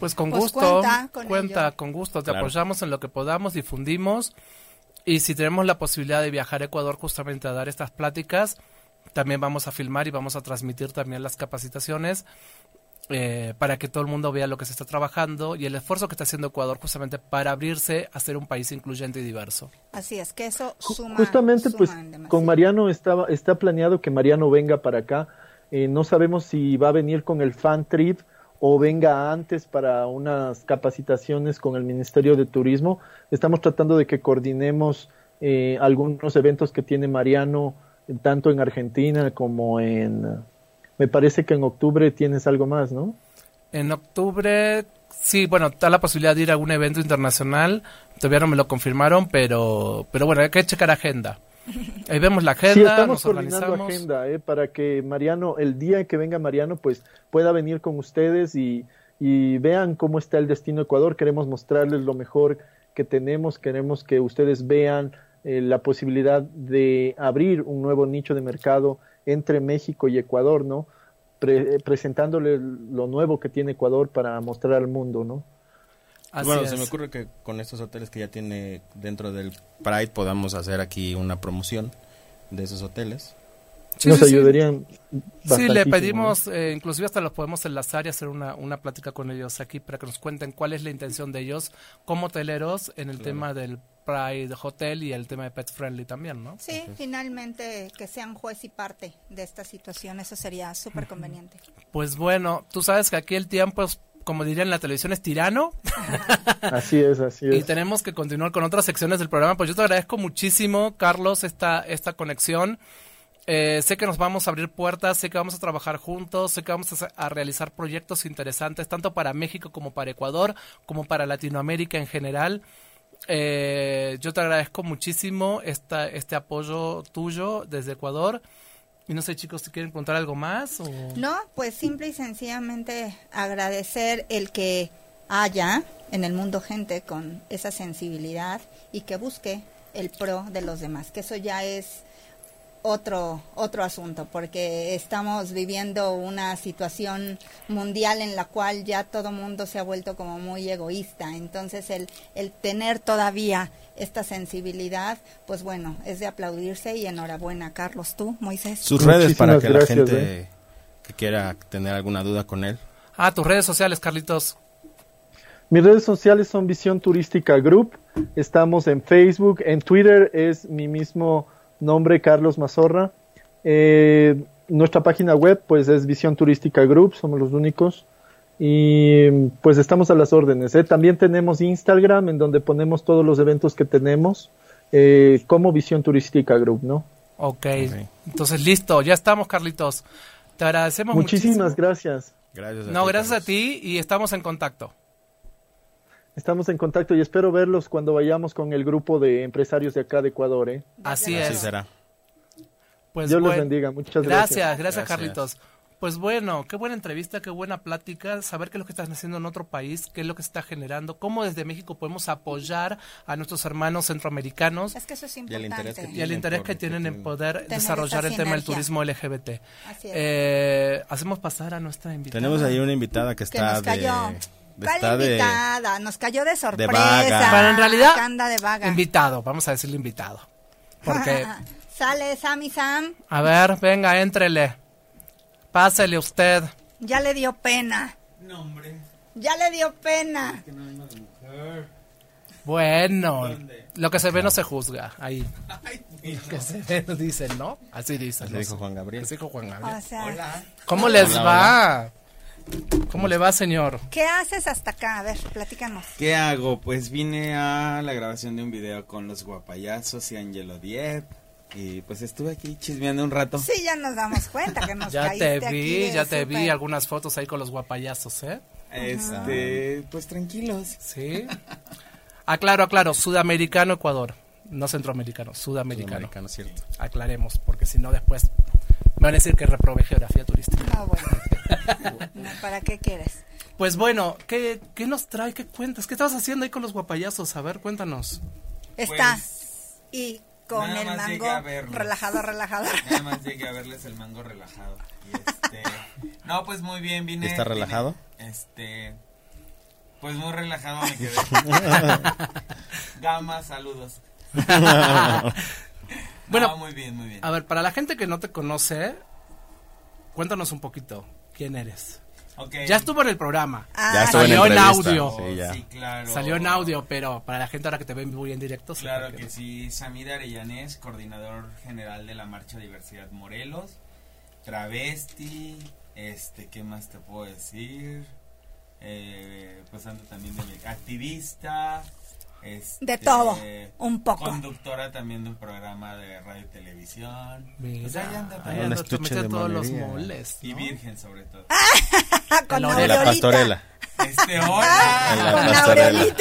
Pues con pues gusto, cuenta, con, gusto, te apoyamos en lo que podamos, difundimos y si tenemos la posibilidad de viajar a Ecuador justamente a dar estas pláticas, también vamos a filmar y vamos a transmitir también las capacitaciones eh, para que todo el mundo vea lo que se está trabajando y el esfuerzo que está haciendo Ecuador justamente para abrirse a ser un país incluyente y diverso. Así es, que eso suma. Justamente, pues con Mariano estaba, está planeado que Mariano venga para acá. Eh, no sabemos si va a venir con el fan trip o venga antes para unas capacitaciones con el Ministerio de Turismo. Estamos tratando de que coordinemos eh, algunos eventos que tiene Mariano, tanto en Argentina como en... Me parece que en octubre tienes algo más, ¿no? En octubre, sí, bueno, está la posibilidad de ir a algún evento internacional. Todavía no me lo confirmaron, pero, pero bueno, hay que checar agenda. Ahí vemos la agenda, sí, estamos coordinando agenda eh, para que Mariano, el día que venga Mariano, pues pueda venir con ustedes y, y vean cómo está el destino Ecuador. Queremos mostrarles lo mejor que tenemos, queremos que ustedes vean eh, la posibilidad de abrir un nuevo nicho de mercado entre México y Ecuador, ¿no? presentándole lo nuevo que tiene Ecuador para mostrar al mundo, ¿no? Bueno, se me ocurre que con estos hoteles que ya tiene dentro del Pride podamos hacer aquí una promoción de esos hoteles. Sí, Nos ayudarían. Sí, le pedimos, eh, inclusive hasta los podemos enlazar y hacer una, una plática con ellos aquí para que nos cuenten cuál es la intención de ellos como hoteleros en el tema del Pride Hotel y el tema de Pet Friendly también, ¿no? Sí, finalmente que sean juez y parte de esta situación, eso sería súper conveniente. Pues bueno, tú sabes que aquí el tiempo es como dirían la televisión, es tirano. [laughs] Así es, así es. Y tenemos que continuar con otras secciones del programa. Pues yo te agradezco muchísimo, Carlos, esta, esta conexión. Eh, sé que nos vamos a abrir puertas, sé que vamos a trabajar juntos, sé que vamos a, realizar proyectos interesantes, tanto para México como para Ecuador, como para Latinoamérica en general. Eh, yo te agradezco muchísimo esta, este apoyo tuyo desde Ecuador. Y no sé, chicos, si quieren contar algo más? O... No, pues simple y sencillamente agradecer el que haya en el mundo gente con esa sensibilidad y que busque el pro de los demás, que eso ya es otro otro asunto porque estamos viviendo una situación mundial en la cual ya todo mundo se ha vuelto como muy egoísta. Entonces el el tener todavía esta sensibilidad pues bueno es de aplaudirse y enhorabuena Carlos. Tú Moisés. Sus redes para que la gente eh. que quiera tener alguna duda con él. Ah tus redes sociales Carlitos. Mis redes sociales son Visión Turística Group. Estamos en Facebook en Twitter es mi mismo nombre Carlos Mazorra. Eh, nuestra página web pues es Visión Turística Group, somos los únicos. Y pues estamos a las órdenes. ¿eh? También tenemos Instagram en donde ponemos todos los eventos que tenemos eh, como Visión Turística Group, ¿no? ok, entonces listo, ya estamos Carlitos. Te agradecemos Muchísimas gracias. Gracias no, gracias a ti y estamos en contacto. Estamos en contacto y espero verlos cuando vayamos con el grupo de empresarios de acá de Ecuador. ¿eh? Así es. será. Pues Dios los bendiga. Muchas gracias. Gracias, gracias, Carlitos. Pues bueno, qué buena entrevista, qué buena plática, saber qué es lo que están haciendo en otro país, qué es lo que se está generando, cómo desde México podemos apoyar a nuestros hermanos centroamericanos Es que eso es Y el interés importante. que y el tienen interés que tienen en poder desarrollar esa el tema del turismo LGBT. Así es. Eh, hacemos pasar a nuestra invitada. Tenemos ahí una invitada que que está nos cayó. de... de- ¿Cuál está de- invitada? Nos cayó de sorpresa. vaga. Pero en realidad, Que anda de vaga. invitado, vamos a decirle invitado. Porque, [laughs] Sale Sammy Sam. a ver, venga, éntrele. Pásele usted. Ya le dio pena. No, hombre. Ya le dio pena. Que no vengo de mujer. Bueno, ¿Dónde? lo que se ve no se juzga. Ahí. [laughs] Ay, [laughs] mira. Que se ve, dicen, ¿no? Así dicen. Así ¿no? dijo Juan Gabriel. Así dijo Juan Gabriel. O sea, Hola. ¿Cómo les Hola, va? ¿Cómo le va, señor? ¿qué haces hasta acá? A ver, platícanos. ¿Qué hago? Pues vine a la grabación de un video con los guapayazos y Angelo Diep. Y pues estuve aquí chismeando un rato. Sí, ya nos damos cuenta que nos Ya caíste te aquí vi, de ya te vi algunas fotos ahí con los guapayazos, ¿eh? Este, pues tranquilos. Sí. Aclaro, aclaro, sudamericano, Ecuador. No centroamericano, sudamericano. Sudamericano, cierto. Aclaremos, porque si no después me van a decir que reprobé geografía turística. No, bueno. No, [laughs] ¿Para qué quieres? Pues bueno, ¿qué, ¿qué nos trae? ¿Qué cuentas? ¿Qué estabas haciendo ahí con los guapayazos? A ver, cuéntanos. Está. Pues, y con nada el más mango relajado, relajado. [laughs] Nada más llegué a verles el mango relajado. Y este, no, pues muy bien, vine. ¿Está vine- relajado? este, pues muy relajado me quedé. [laughs] Gama, saludos. [laughs] Bueno, No, muy bien, muy bien. A ver, para la gente que no te conoce, cuéntanos un poquito quién eres. Ya estuvo en el programa. Ah, Ya estuvo en Salió en audio. Sí, ya. Sí, claro. Salió en audio, pero para la gente ahora que te ven muy en directo. sí, Claro que sí, Samir Arellanes, coordinador general de la Marcha Diversidad Morelos, travesti, este, ¿qué más te puedo decir? Eh, pues ando también de mi- activista, este, De todo, un poco. Conductora también de un programa de radio y televisión. Mira, Pues ahí anda ahí anda, de todos los moles. Y ¿no? virgen sobre todo. Ah, [laughs] con Aureolita. la pastorela. Este, hola. [laughs] la Con pastorela. [laughs]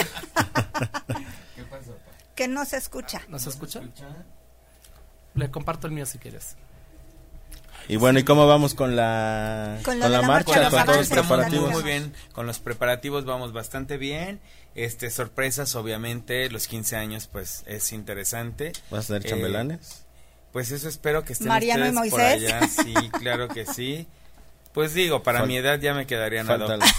¿Qué pasó? pa? Que no se escucha. ¿Nos escucha? ¿Escucha? Le comparto el mío si quieres. Y bueno, ¿y cómo vamos con la, Con con la la marcha? marcha, Con los todos los preparativos. muy bien con los preparativos vamos bastante bien este sorpresas obviamente los 15 años pues es interesante ¿Vas a tener Eh, chambelanes? pues eso espero que estén Mariano y ustedes por Moisés. allá sí claro que sí pues digo para Fal- mi edad ya me quedarían a Falta dos la-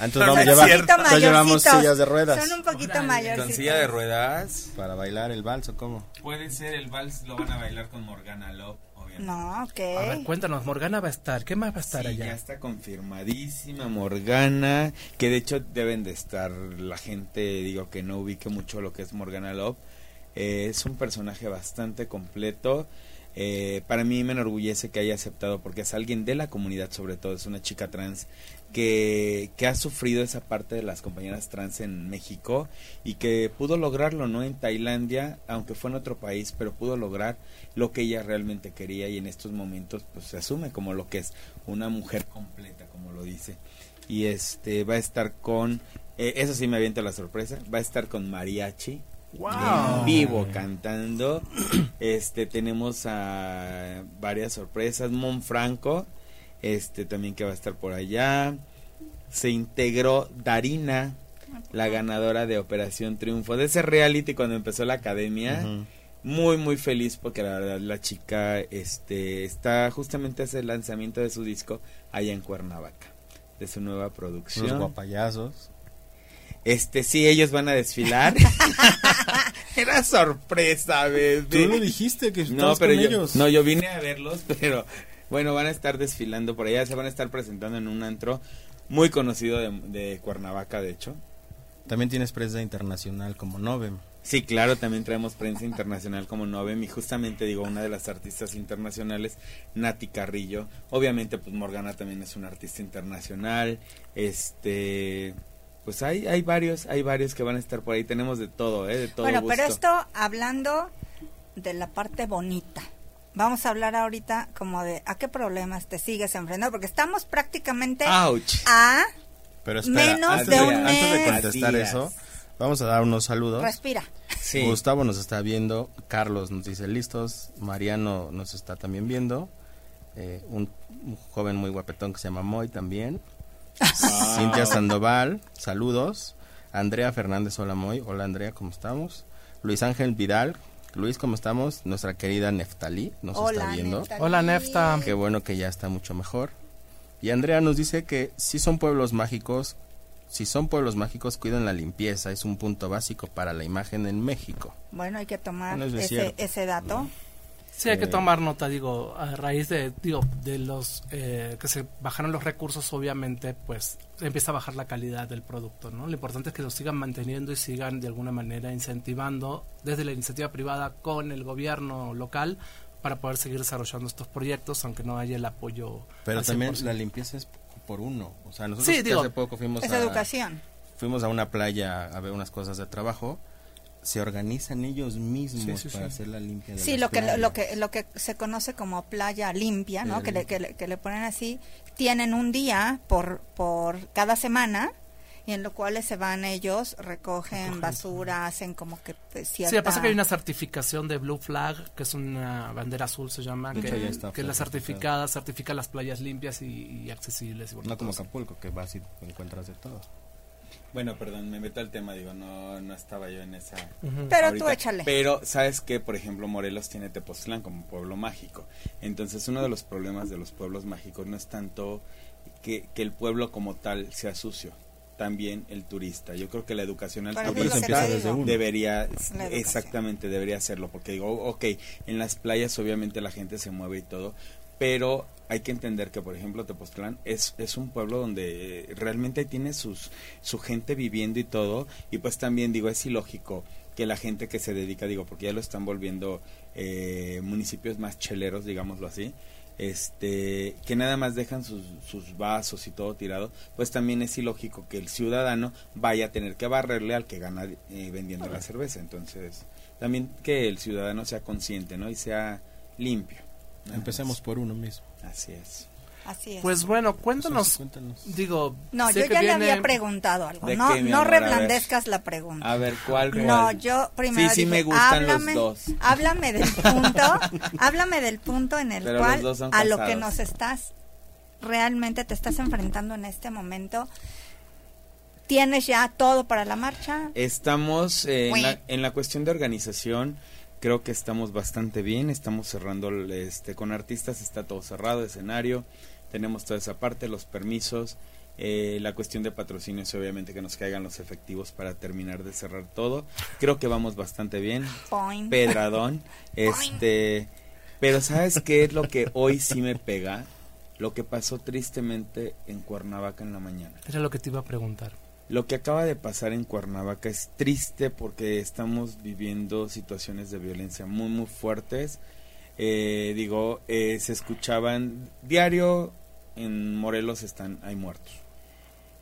Ah, [laughs] entonces vamos a llevar, entonces llevamos sillas de ruedas Son un poquito mayores. con silla de ruedas para bailar el vals o cómo. puede ser el vals lo van a bailar con Morgana obviamente No, ok. A ver, cuéntanos, Morgana va a estar. ¿Qué más va a estar Sí, allá? ya está confirmadísima Morgana, que de hecho deben de estar la gente, digo que no ubique mucho lo que es Morgana Love. Eh, es un personaje bastante completo. Eh, para mí me enorgullece que haya aceptado porque es alguien de la comunidad sobre todo, es una chica trans que, que ha sufrido esa parte de las compañeras trans en México y que pudo lograrlo, ¿no? En Tailandia, aunque fue en otro país, pero pudo lograr lo que ella realmente quería y en estos momentos pues se asume como lo que es una mujer completa, como lo dice. Y este va a estar con, eh, eso sí me avienta la sorpresa, va a estar con mariachi. En vivo cantando. [clears throat] Este tenemos a varias sorpresas. Mon Franco, este también que va a estar por allá. Se integró Darina, la ganadora de Operación Triunfo, de ese reality cuando empezó la academia. Muy muy feliz porque la verdad la chica este está justamente hace el lanzamiento de su disco allá en Cuernavaca, de su nueva Los producción. guapayazos. Este sí ellos van a desfilar. [laughs] Era sorpresa, bebé. Tú lo dijiste que No, pero con yo, ellos. no, yo vine a verlos, pero bueno, van a estar desfilando por allá, se van a estar presentando en un antro muy conocido de, de Cuernavaca, de hecho. También tienes prensa internacional como Novem. Sí, claro, también traemos prensa internacional como Novem y justamente digo una de las artistas internacionales, Nati Carrillo. Obviamente, pues Morgana también es una artista internacional. Este, pues hay hay varios, hay varios que van a estar por ahí. Tenemos de todo, eh, de todo bueno, pero esto hablando de la parte bonita. Vamos a hablar ahorita como de a qué problemas te sigues enfrentando, porque estamos prácticamente Ouch. a Pero espera, Menos antes, de de, un antes de mes. contestar Días. eso, vamos a dar unos saludos. respira. Sí. Gustavo nos está viendo, Carlos nos dice listos, Mariano nos está también viendo, eh, un, un joven muy guapetón que se llama Moy también. [laughs] Cintia Sandoval, saludos. Andrea Fernández, hola Moy, hola Andrea, ¿cómo estamos? Luis Ángel Vidal, Luis, ¿cómo estamos? Nuestra querida Neftalí nos está Hola, viendo. Neftalí. Hola, Nefta. Qué bueno que ya está mucho mejor. Y Andrea nos dice que si son pueblos mágicos, si son pueblos mágicos, cuidan la limpieza, es un punto básico para la imagen en México. Bueno, hay que tomar Bueno, es de ese, dato. Sí, hay que Eh, tomar nota, digo, a raíz de, digo, de los eh, que se bajaron los recursos, obviamente, pues empieza a bajar la calidad del producto, ¿no? Lo importante es que lo sigan manteniendo y sigan de alguna manera incentivando desde la iniciativa privada con el gobierno local para poder seguir desarrollando estos proyectos, aunque no haya el apoyo. Pero también 100%. la limpieza es por uno. O sea, nosotros Sí, que digo, hace poco fuimos Es a, educación. fuimos a una playa a ver unas cosas de trabajo. Se organizan ellos mismos Sí, sí, para sí. hacer la limpia de Sí, las lo que, playas. lo que lo que se conoce como playa limpia, ¿no? Playa Que le, que, le, que le ponen así, tienen un día por por cada semana y en lo cual se van ellos, recogen Recogen. basura, hacen como que pues, cierta... Sí, pasa que hay una certificación de Blue Flag, que es una bandera azul, se llama, De que, hecho, ya está que es la certificada. certifica las playas limpias y, y accesibles. y No como. Acapulco, que vas y encuentras de todo. Bueno, perdón, me meto al tema, digo, no, no estaba yo en esa... Pero ahorita. tú échale. Pero, ¿sabes qué? Por ejemplo, Morelos tiene Tepoztlán como pueblo mágico. Entonces, uno de los problemas de los pueblos mágicos no es tanto que, que el pueblo como tal sea sucio, también el turista. Yo creo que la educación al turista que digo. debería, exactamente, debería hacerlo. Porque digo, ok, en las playas obviamente la gente se mueve y todo, pero hay que entender que, por ejemplo, Tepoztlán es, es un pueblo donde realmente tiene sus, su gente viviendo y todo, y pues también digo, es ilógico que la gente que se dedica, digo, porque ya lo están volviendo eh, municipios más cheleros, digámoslo así, este que nada más dejan sus, sus vasos y todo tirado, pues también es ilógico que el ciudadano vaya a tener que barrerle al que gana eh, vendiendo la cerveza. Entonces, también que el ciudadano sea consciente, ¿no? Y sea limpio. Empecemos por uno mismo. Así es. Así es. Pues bueno, cuéntanos, Cuéntanos. digo... no, sé yo que ya le había preguntado algo. ¿De No, qué, mi no amor? Reblandezcas la pregunta. A ver, ¿cuál? cuál? No, yo primero Sí, sí dije, me gustan háblame, los dos. háblame del [laughs] punto, háblame del punto en el Pero cual a lo que nos estás realmente te estás enfrentando en este momento. ¿Tienes ya todo para la marcha? Estamos eh, en, la, en la cuestión de organización, creo que estamos bastante bien, estamos cerrando el- este con artistas, está todo cerrado, escenario, tenemos toda esa parte, los permisos, eh, la cuestión de patrocinios, obviamente que nos caigan los efectivos para terminar de cerrar todo. Creo que vamos bastante bien. Point. Pedradón, [laughs] este, pero ¿sabes qué es lo que hoy sí me pega? Lo que pasó tristemente en Cuernavaca en la mañana. Era lo que te iba a preguntar. Lo que acaba de pasar en Cuernavaca es triste porque estamos viviendo situaciones de violencia muy muy fuertes. Eh, digo, eh, se escuchaban diario en Morelos están hay muertos.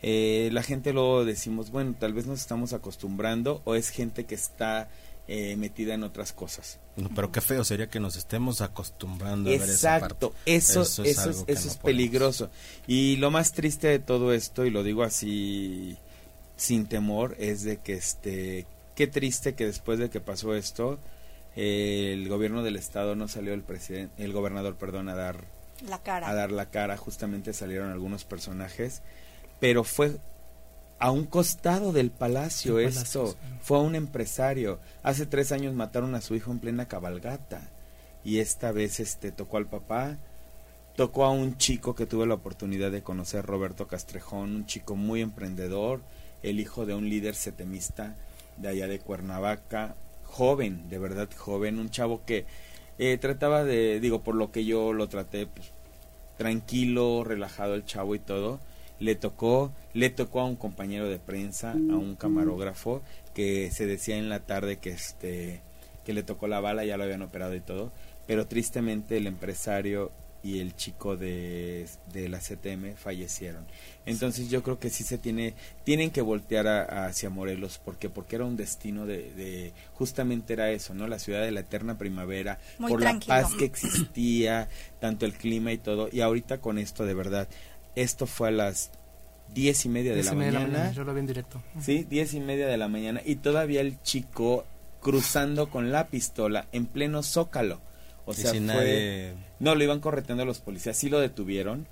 Eh, la gente luego decimos, bueno, tal vez nos estamos acostumbrando o es gente que está eh, metida en otras cosas. No, pero qué feo sería que nos estemos acostumbrando a ver esa parte. Exacto, eso, Eso eso es eso no es peligroso. Y lo más triste de todo esto, y lo digo así sin temor, es de que este, qué triste que después de que pasó esto, eh, el gobierno del estado no salió el presidente, el gobernador, perdón, a dar La cara. a dar la cara, justamente salieron algunos personajes, pero fue a un costado del palacio Del esto, palacio, sí. fue a un empresario. Hace tres años mataron a su hijo en plena cabalgata y esta vez este tocó al papá, tocó a un chico que tuve la oportunidad de conocer, Roberto Castrejón, un chico muy emprendedor, el hijo de un líder setemista de allá de Cuernavaca, joven, de verdad joven, un chavo que eh, trataba de, digo, por lo que yo lo traté, pues, tranquilo, relajado el chavo y todo, le tocó, le tocó a un compañero de prensa, a un camarógrafo, que se decía en la tarde que este, que le tocó la bala, ya lo habían operado y todo, pero tristemente el empresario y el chico de, de la CTM fallecieron. Entonces yo creo que sí se tiene, tienen que voltear a- hacia Morelos, porque porque era un destino de, de, justamente era eso, ¿no? La ciudad de la eterna primavera, Muy por tranquilo. la paz que existía, [clears throat] tanto el clima y todo, y ahorita con esto de verdad, esto fue a las diez y media de, Diez la, y media de mañana, Yo lo vi en directo. sí, diez y media de la mañana, y todavía el chico cruzando con la pistola en pleno zócalo, o Y sea, sin fue nadie No, lo iban correteando los policías, sí lo detuvieron,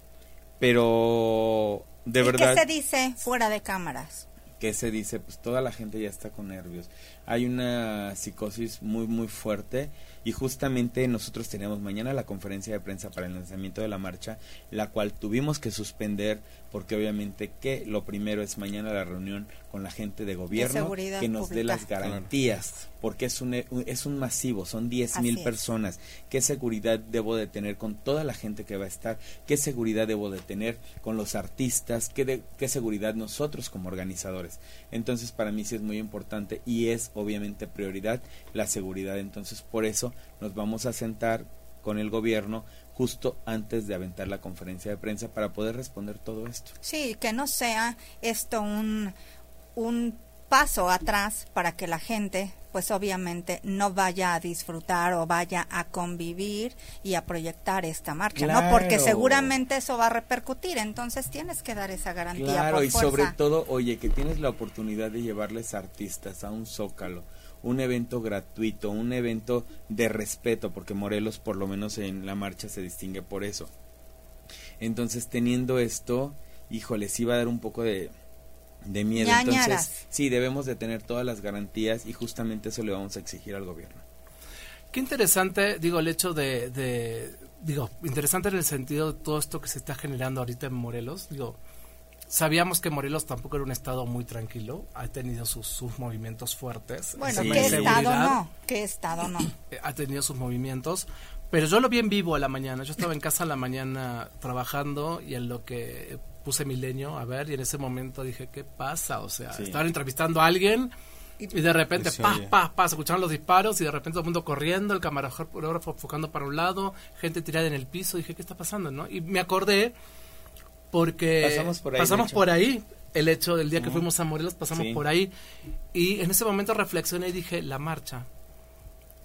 pero de ¿Y verdad... qué se dice fuera de cámaras? ¿Qué se dice? Pues toda la gente ya está con nervios. Hay una psicosis muy, muy fuerte y justamente nosotros teníamos mañana la conferencia de prensa para el lanzamiento de la marcha, la cual tuvimos que suspender porque obviamente que lo primero es mañana la reunión con la gente de gobierno que nos dé las garantías, porque es un, es un masivo, son 10 mil Así es. personas. ¿Qué seguridad debo de tener con toda la gente que va a estar? ¿Qué seguridad debo de tener con los artistas? ¿Qué, de- qué seguridad nosotros como organizadores? Entonces para mí sí es muy importante y es obviamente prioridad la seguridad. Entonces por eso nos vamos a sentar con el gobierno justo antes de aventar la conferencia de prensa para poder responder todo esto. Sí, que no sea esto un, un paso atrás para que la gente, pues obviamente, no vaya a disfrutar o vaya a convivir y a proyectar esta marcha, ¿no? Porque seguramente eso va a repercutir, entonces tienes que dar esa garantía. Claro, por y fuerza. sobre todo, oye, que tienes la oportunidad de llevarles artistas a un zócalo, un evento gratuito, un evento de respeto, porque Morelos por lo menos en la marcha se distingue por eso. Entonces, teniendo esto, híjole, sí va a dar un poco de, de miedo. Ñañaras. Entonces, sí, debemos de tener todas las garantías y justamente eso le vamos a exigir al gobierno. Qué interesante, digo, el hecho de, de- digo, interesante en el sentido de todo esto que se está generando ahorita en Morelos. Digo, sabíamos que Morelos tampoco era un estado muy tranquilo, ha tenido sus, sus movimientos fuertes. Bueno, Sí. ¿qué estado no? ¿Qué estado no? eh, Ha tenido sus movimientos, pero yo lo vi en vivo a la mañana. Yo estaba en casa a la mañana trabajando y en lo que puse Milenio a ver y en ese momento dije, ¿qué pasa? O sea, Sí. estaban entrevistando a alguien y de repente, Sí, pa, oye. pa, pa, se escucharon los disparos y de repente todo el mundo corriendo, el camarógrafo enfocando para un lado, gente tirada en el piso. Dije, ¿qué está pasando? ¿no? Y me acordé porque Pasamos por ahí, pasamos de hecho. por ahí. El hecho del día que fuimos a Morelos, pasamos Sí. por ahí. Y en ese momento reflexioné y dije, la marcha.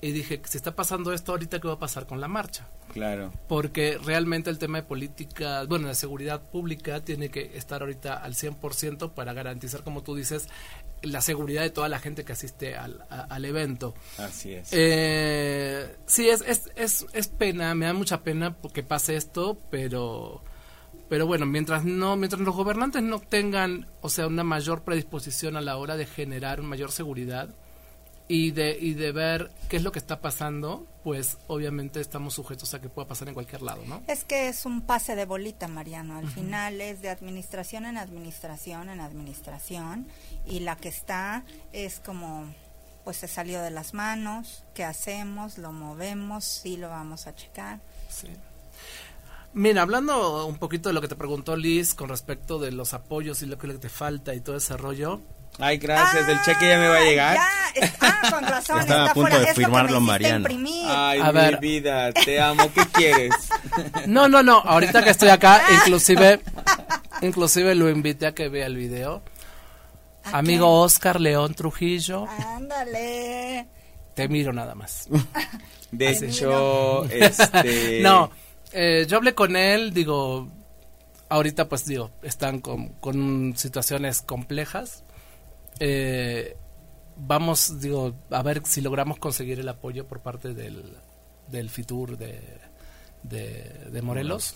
Y dije, si está pasando esto ahorita, ¿qué va a pasar con la marcha? Claro. Porque realmente el tema de política, bueno, de seguridad pública tiene que estar ahorita al 100% para garantizar, como tú dices, la seguridad de toda la gente que asiste al, a- al evento. Así es. Eh, sí, es, es, es, es pena, me da mucha pena que pase esto, pero pero bueno, mientras no mientras los gobernantes no tengan, o sea, una mayor predisposición a la hora de generar mayor seguridad y de y de ver qué es lo que está pasando, pues obviamente estamos sujetos a que pueda pasar en cualquier lado, ¿no? Es que es un pase de bolita, Mariano. Al final es de administración en administración en administración y la que está es como, pues se salió de las manos. ¿Qué hacemos? ¿Lo movemos? Sí, lo vamos a checar. Sí. Mira, hablando un poquito de lo que te preguntó Liz con respecto de los apoyos y lo que te falta y todo ese rollo, Ay, gracias, el cheque ya me va a llegar. Ah, Ya, es- ah, [laughs] con razón. Estaba está a punto fuera. de firmarlo, imprimir. Ay, A mi ver. vida, te amo, ¿qué quieres? [laughs] No, no, no. Ahorita que estoy acá, [laughs] inclusive, inclusive lo invité a que vea el video. ¿A Amigo Oscar León Trujillo, Ándale. te miro nada más. De hecho, este... No, eh, yo hablé con él, digo, ahorita pues digo, están con, con situaciones complejas. Eh, vamos, digo, a ver si logramos conseguir el apoyo por parte del, del FITUR de, de, de Morelos.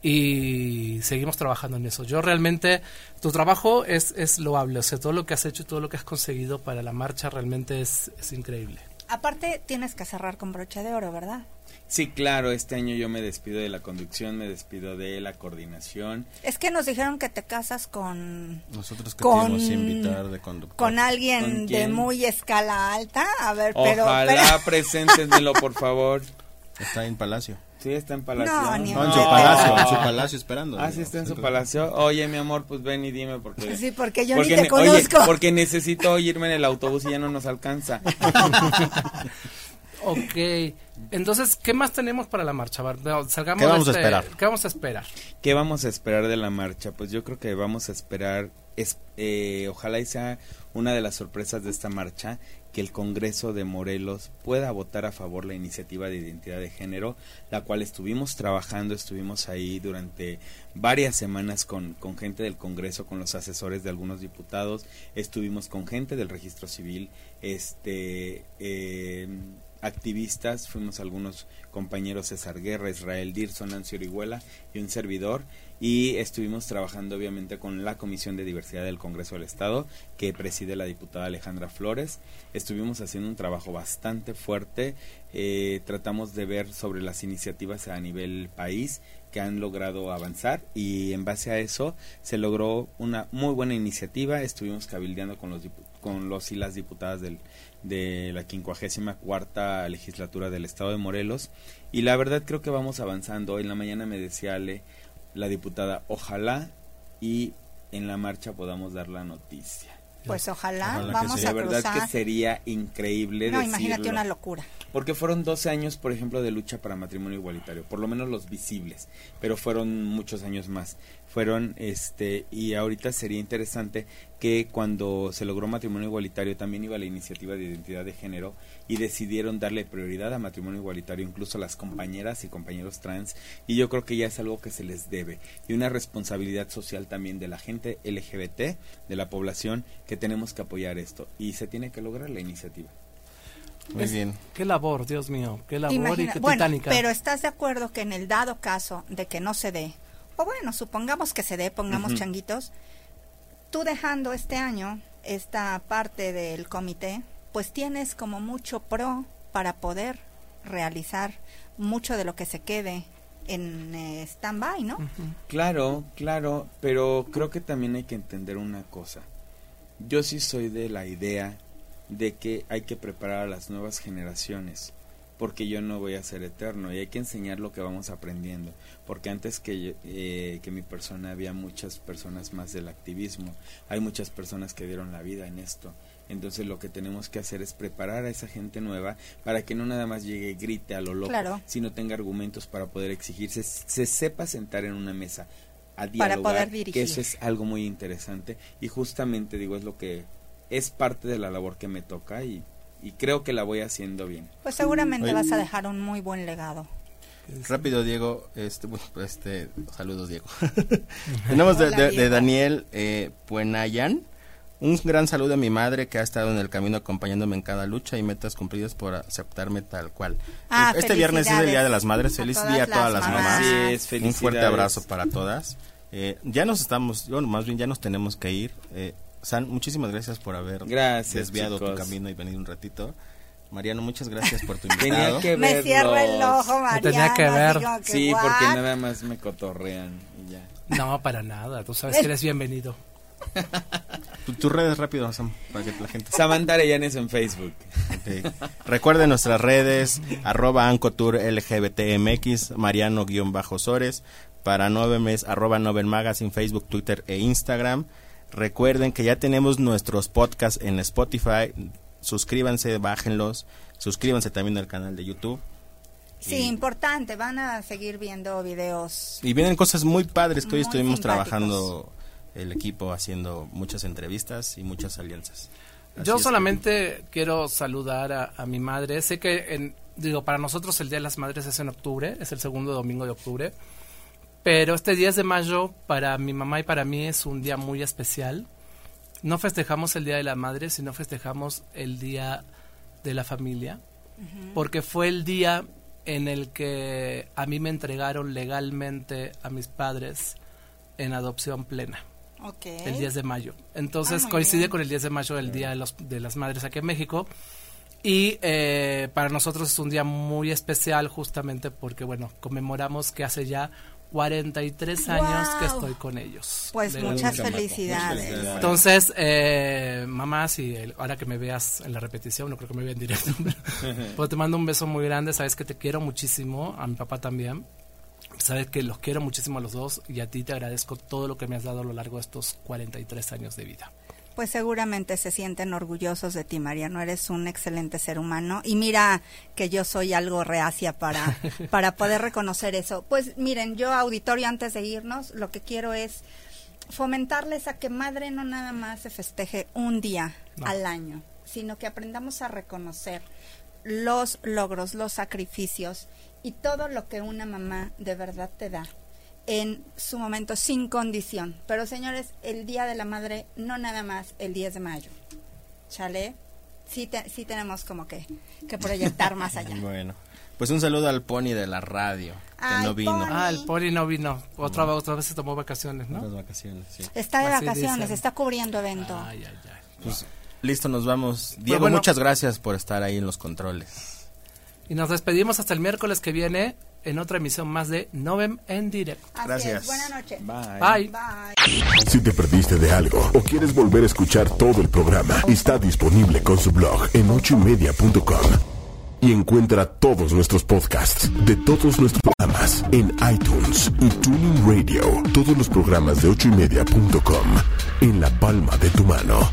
Y seguimos trabajando en eso. Yo realmente, tu trabajo es, es loable, o sea, todo lo que has hecho y todo lo que has conseguido para la marcha realmente es, es increíble. Aparte, tienes que cerrar con broche de oro, ¿verdad? Sí, claro, este año yo me despido de la conducción, me despido de la coordinación. Es que nos dijeron que te casas con Nosotros que Con- te invitar de conductor. con alguien ¿Con de muy escala alta. A ver, pero, Ojalá [laughs] preséntenmelo, por favor. Está en Palacio. Sí, está en Palacio. No, ni No, en su palacio, en su palacio esperando. Ah, sí está en su palacio. Oye, mi amor, pues ven y dime porque... [laughs] Sí, porque yo porque ni te ne- oye, conozco. porque necesito irme en el autobús y ya no nos alcanza. [laughs] Ok, entonces, ¿qué más tenemos para la marcha? No, salgamos ¿Qué vamos de a este- esperar? ¿Qué vamos a esperar? ¿Qué vamos a esperar de la marcha? Pues yo creo que vamos a esperar, es, eh, ojalá y sea una de las sorpresas de esta marcha, que el Congreso de Morelos pueda votar a favor la iniciativa de identidad de género, la cual estuvimos trabajando, estuvimos ahí durante varias semanas con, con gente del Congreso, con los asesores de algunos diputados, estuvimos con gente del registro civil, este, eh, activistas, fuimos algunos compañeros César Guerra, Israel Dirso, Nancy Orihuela y un servidor y estuvimos trabajando obviamente con la Comisión de Diversidad del Congreso del Estado que preside la diputada Alejandra Flores. Estuvimos haciendo un trabajo bastante fuerte, eh, tratamos de ver sobre las iniciativas a nivel país que han logrado avanzar y en base a eso se logró una muy buena iniciativa. Estuvimos cabildeando con los, con los y las diputadas del, de la 54 legislatura del Estado de Morelos y la verdad creo que vamos avanzando. En la mañana me decía Ale, la diputada, ojalá y en la marcha podamos dar la noticia. Pues ojalá, vamos La a verdad cruzar. que sería increíble no, imagínate decirlo. una locura. Porque fueron 12 años, por ejemplo, de lucha para matrimonio igualitario, por lo menos los visibles, pero fueron muchos años más. Fueron, este, y ahorita sería interesante que cuando se logró matrimonio igualitario también iba la iniciativa de identidad de género y decidieron darle prioridad a matrimonio igualitario incluso a las compañeras y compañeros trans y yo creo que ya es algo que se les debe y una responsabilidad social también de la gente LGBT, de la población, que tenemos que apoyar esto y se tiene que lograr la iniciativa. Muy Es- bien. Qué labor, Dios mío, qué labor Imagina- y qué bueno, titánica. pero estás de acuerdo que en el dado caso de que no se dé, o bueno, supongamos que se dé, pongamos changuitos, tú dejando este año esta parte del comité, pues tienes como mucho pro para poder realizar mucho de lo que se quede en eh, stand-by, ¿no? Claro, claro, pero creo que también hay que entender una cosa. Yo sí soy de la idea de que hay que preparar a las nuevas generaciones, porque yo no voy a ser eterno y hay que enseñar lo que vamos aprendiendo, porque antes que, yo- eh, que mi persona había muchas personas más del activismo, hay muchas personas que dieron la vida en esto. Entonces lo que tenemos que hacer es preparar a esa gente nueva para que no nada más llegue y grite a lo loco, Claro. sino tenga argumentos para poder exigirse, se sepa sentar en una mesa a Para dialogar, poder que dirigir. eso es algo muy interesante y justamente digo es lo que es parte de la labor que me toca y, y creo que la voy haciendo bien. Pues seguramente Oye. vas a dejar un muy buen legado. Rápido, Diego. Este, bueno, este, saludos, Diego. [laughs] [laughs] Tenemos de, Hola, de- de. Daniel eh, Puenayan. Un gran saludo a mi madre que ha estado en el camino acompañándome en cada lucha y metas cumplidas por aceptarme tal cual. Ah, este viernes es el Día de las Madres. a Feliz todas día a todas las las mamás. es, Un fuerte abrazo para todas. Eh, ya nos estamos, bueno, más bien ya nos tenemos que ir. Eh, San, muchísimas gracias por haber Gracias, desviado tu chicos. camino y venido un ratito. Mariano, muchas gracias por tu [laughs] Tenía invitado. que Me cierro el ojo, Mariana. tenía que ver. que, Sí, ¿what? porque nada más me cotorrean y ya. No, para nada. Tú sabes que eres bienvenido. [laughs] Tu- Tus redes rápido, Sam, para que la gente Samantha Arellanes en Facebook. Ok. Recuerden nuestras redes, arroba Ancotour LGBTMX, Mariano-Sores, para Novemes, arroba Novel Magazine, Facebook, Twitter e Instagram. Recuerden que ya tenemos nuestros podcasts en Spotify. Suscríbanse, bájenlos. Suscríbanse también al canal de YouTube. Sí, Y- importante. Van a seguir viendo videos. Y vienen cosas muy padres que hoy estuvimos simpáticos. trabajando el equipo haciendo muchas entrevistas y muchas alianzas. Así Yo que- solamente quiero saludar a, a mi madre. Sé que, en, digo, para nosotros el Día de las Madres es en octubre, es el segundo domingo de octubre. Pero este 10 de mayo para mi mamá y para mí es un día muy especial. No festejamos el Día de la Madre, sino festejamos el Día de la Familia. Porque fue el día en el que a mí me entregaron legalmente a mis padres en adopción plena Ok. el 10 de mayo. Entonces Ah, coincide bien. con el 10 de mayo, el Día de, los, de las Madres aquí en México. Y eh, para nosotros es un día muy especial justamente porque, bueno, conmemoramos que hace ya 43 años que estoy con ellos. Pues De- muchas felicidades. Entonces, eh, mamá, si el- ahora que me veas en la repetición, no creo que me vea en directo, [laughs] pero pues te mando un beso muy grande, sabes que te quiero muchísimo, a mi papá también. Sabes que los quiero muchísimo a los dos y a ti te agradezco todo lo que me has dado a lo largo de estos 43 años de vida. Pues seguramente se sienten orgullosos de ti, Mariano. Eres un excelente ser humano. Y mira que yo soy algo reacia para, [laughs] para poder reconocer eso. Pues miren, yo auditorio antes de irnos, lo que quiero es fomentarles a que madre no nada más se festeje un día No. al año, sino que aprendamos a reconocer los logros, los sacrificios y todo lo que una mamá de verdad te da en su momento sin condición. Pero señores, el Día de la Madre no nada más el 10 de mayo. ¿Chale? sí, te- sí tenemos como que, que proyectar más allá. [laughs] Bueno, pues un saludo al pony de la radio, que Ay, no vino. Pony. Ah, el poli no vino. Otra, otra vez se tomó vacaciones, ¿no? Las vacaciones, sí. Está de Así vacaciones, dicen. está cubriendo evento. Ay, ay, ay. Pues, listo, nos vamos. Diego, bueno. muchas gracias por estar ahí en los controles. Y nos despedimos hasta el miércoles que viene en otra emisión más de Novem en directo. Así Gracias. es, buena noche. Bye. Bye. Bye. Si te perdiste de algo o quieres volver a escuchar todo el programa, está disponible con su blog en ochoymedia.com. Y encuentra todos nuestros podcasts de todos nuestros programas en iTunes y Tuning Radio. Todos los programas de ochoymedia.com en la palma de tu mano.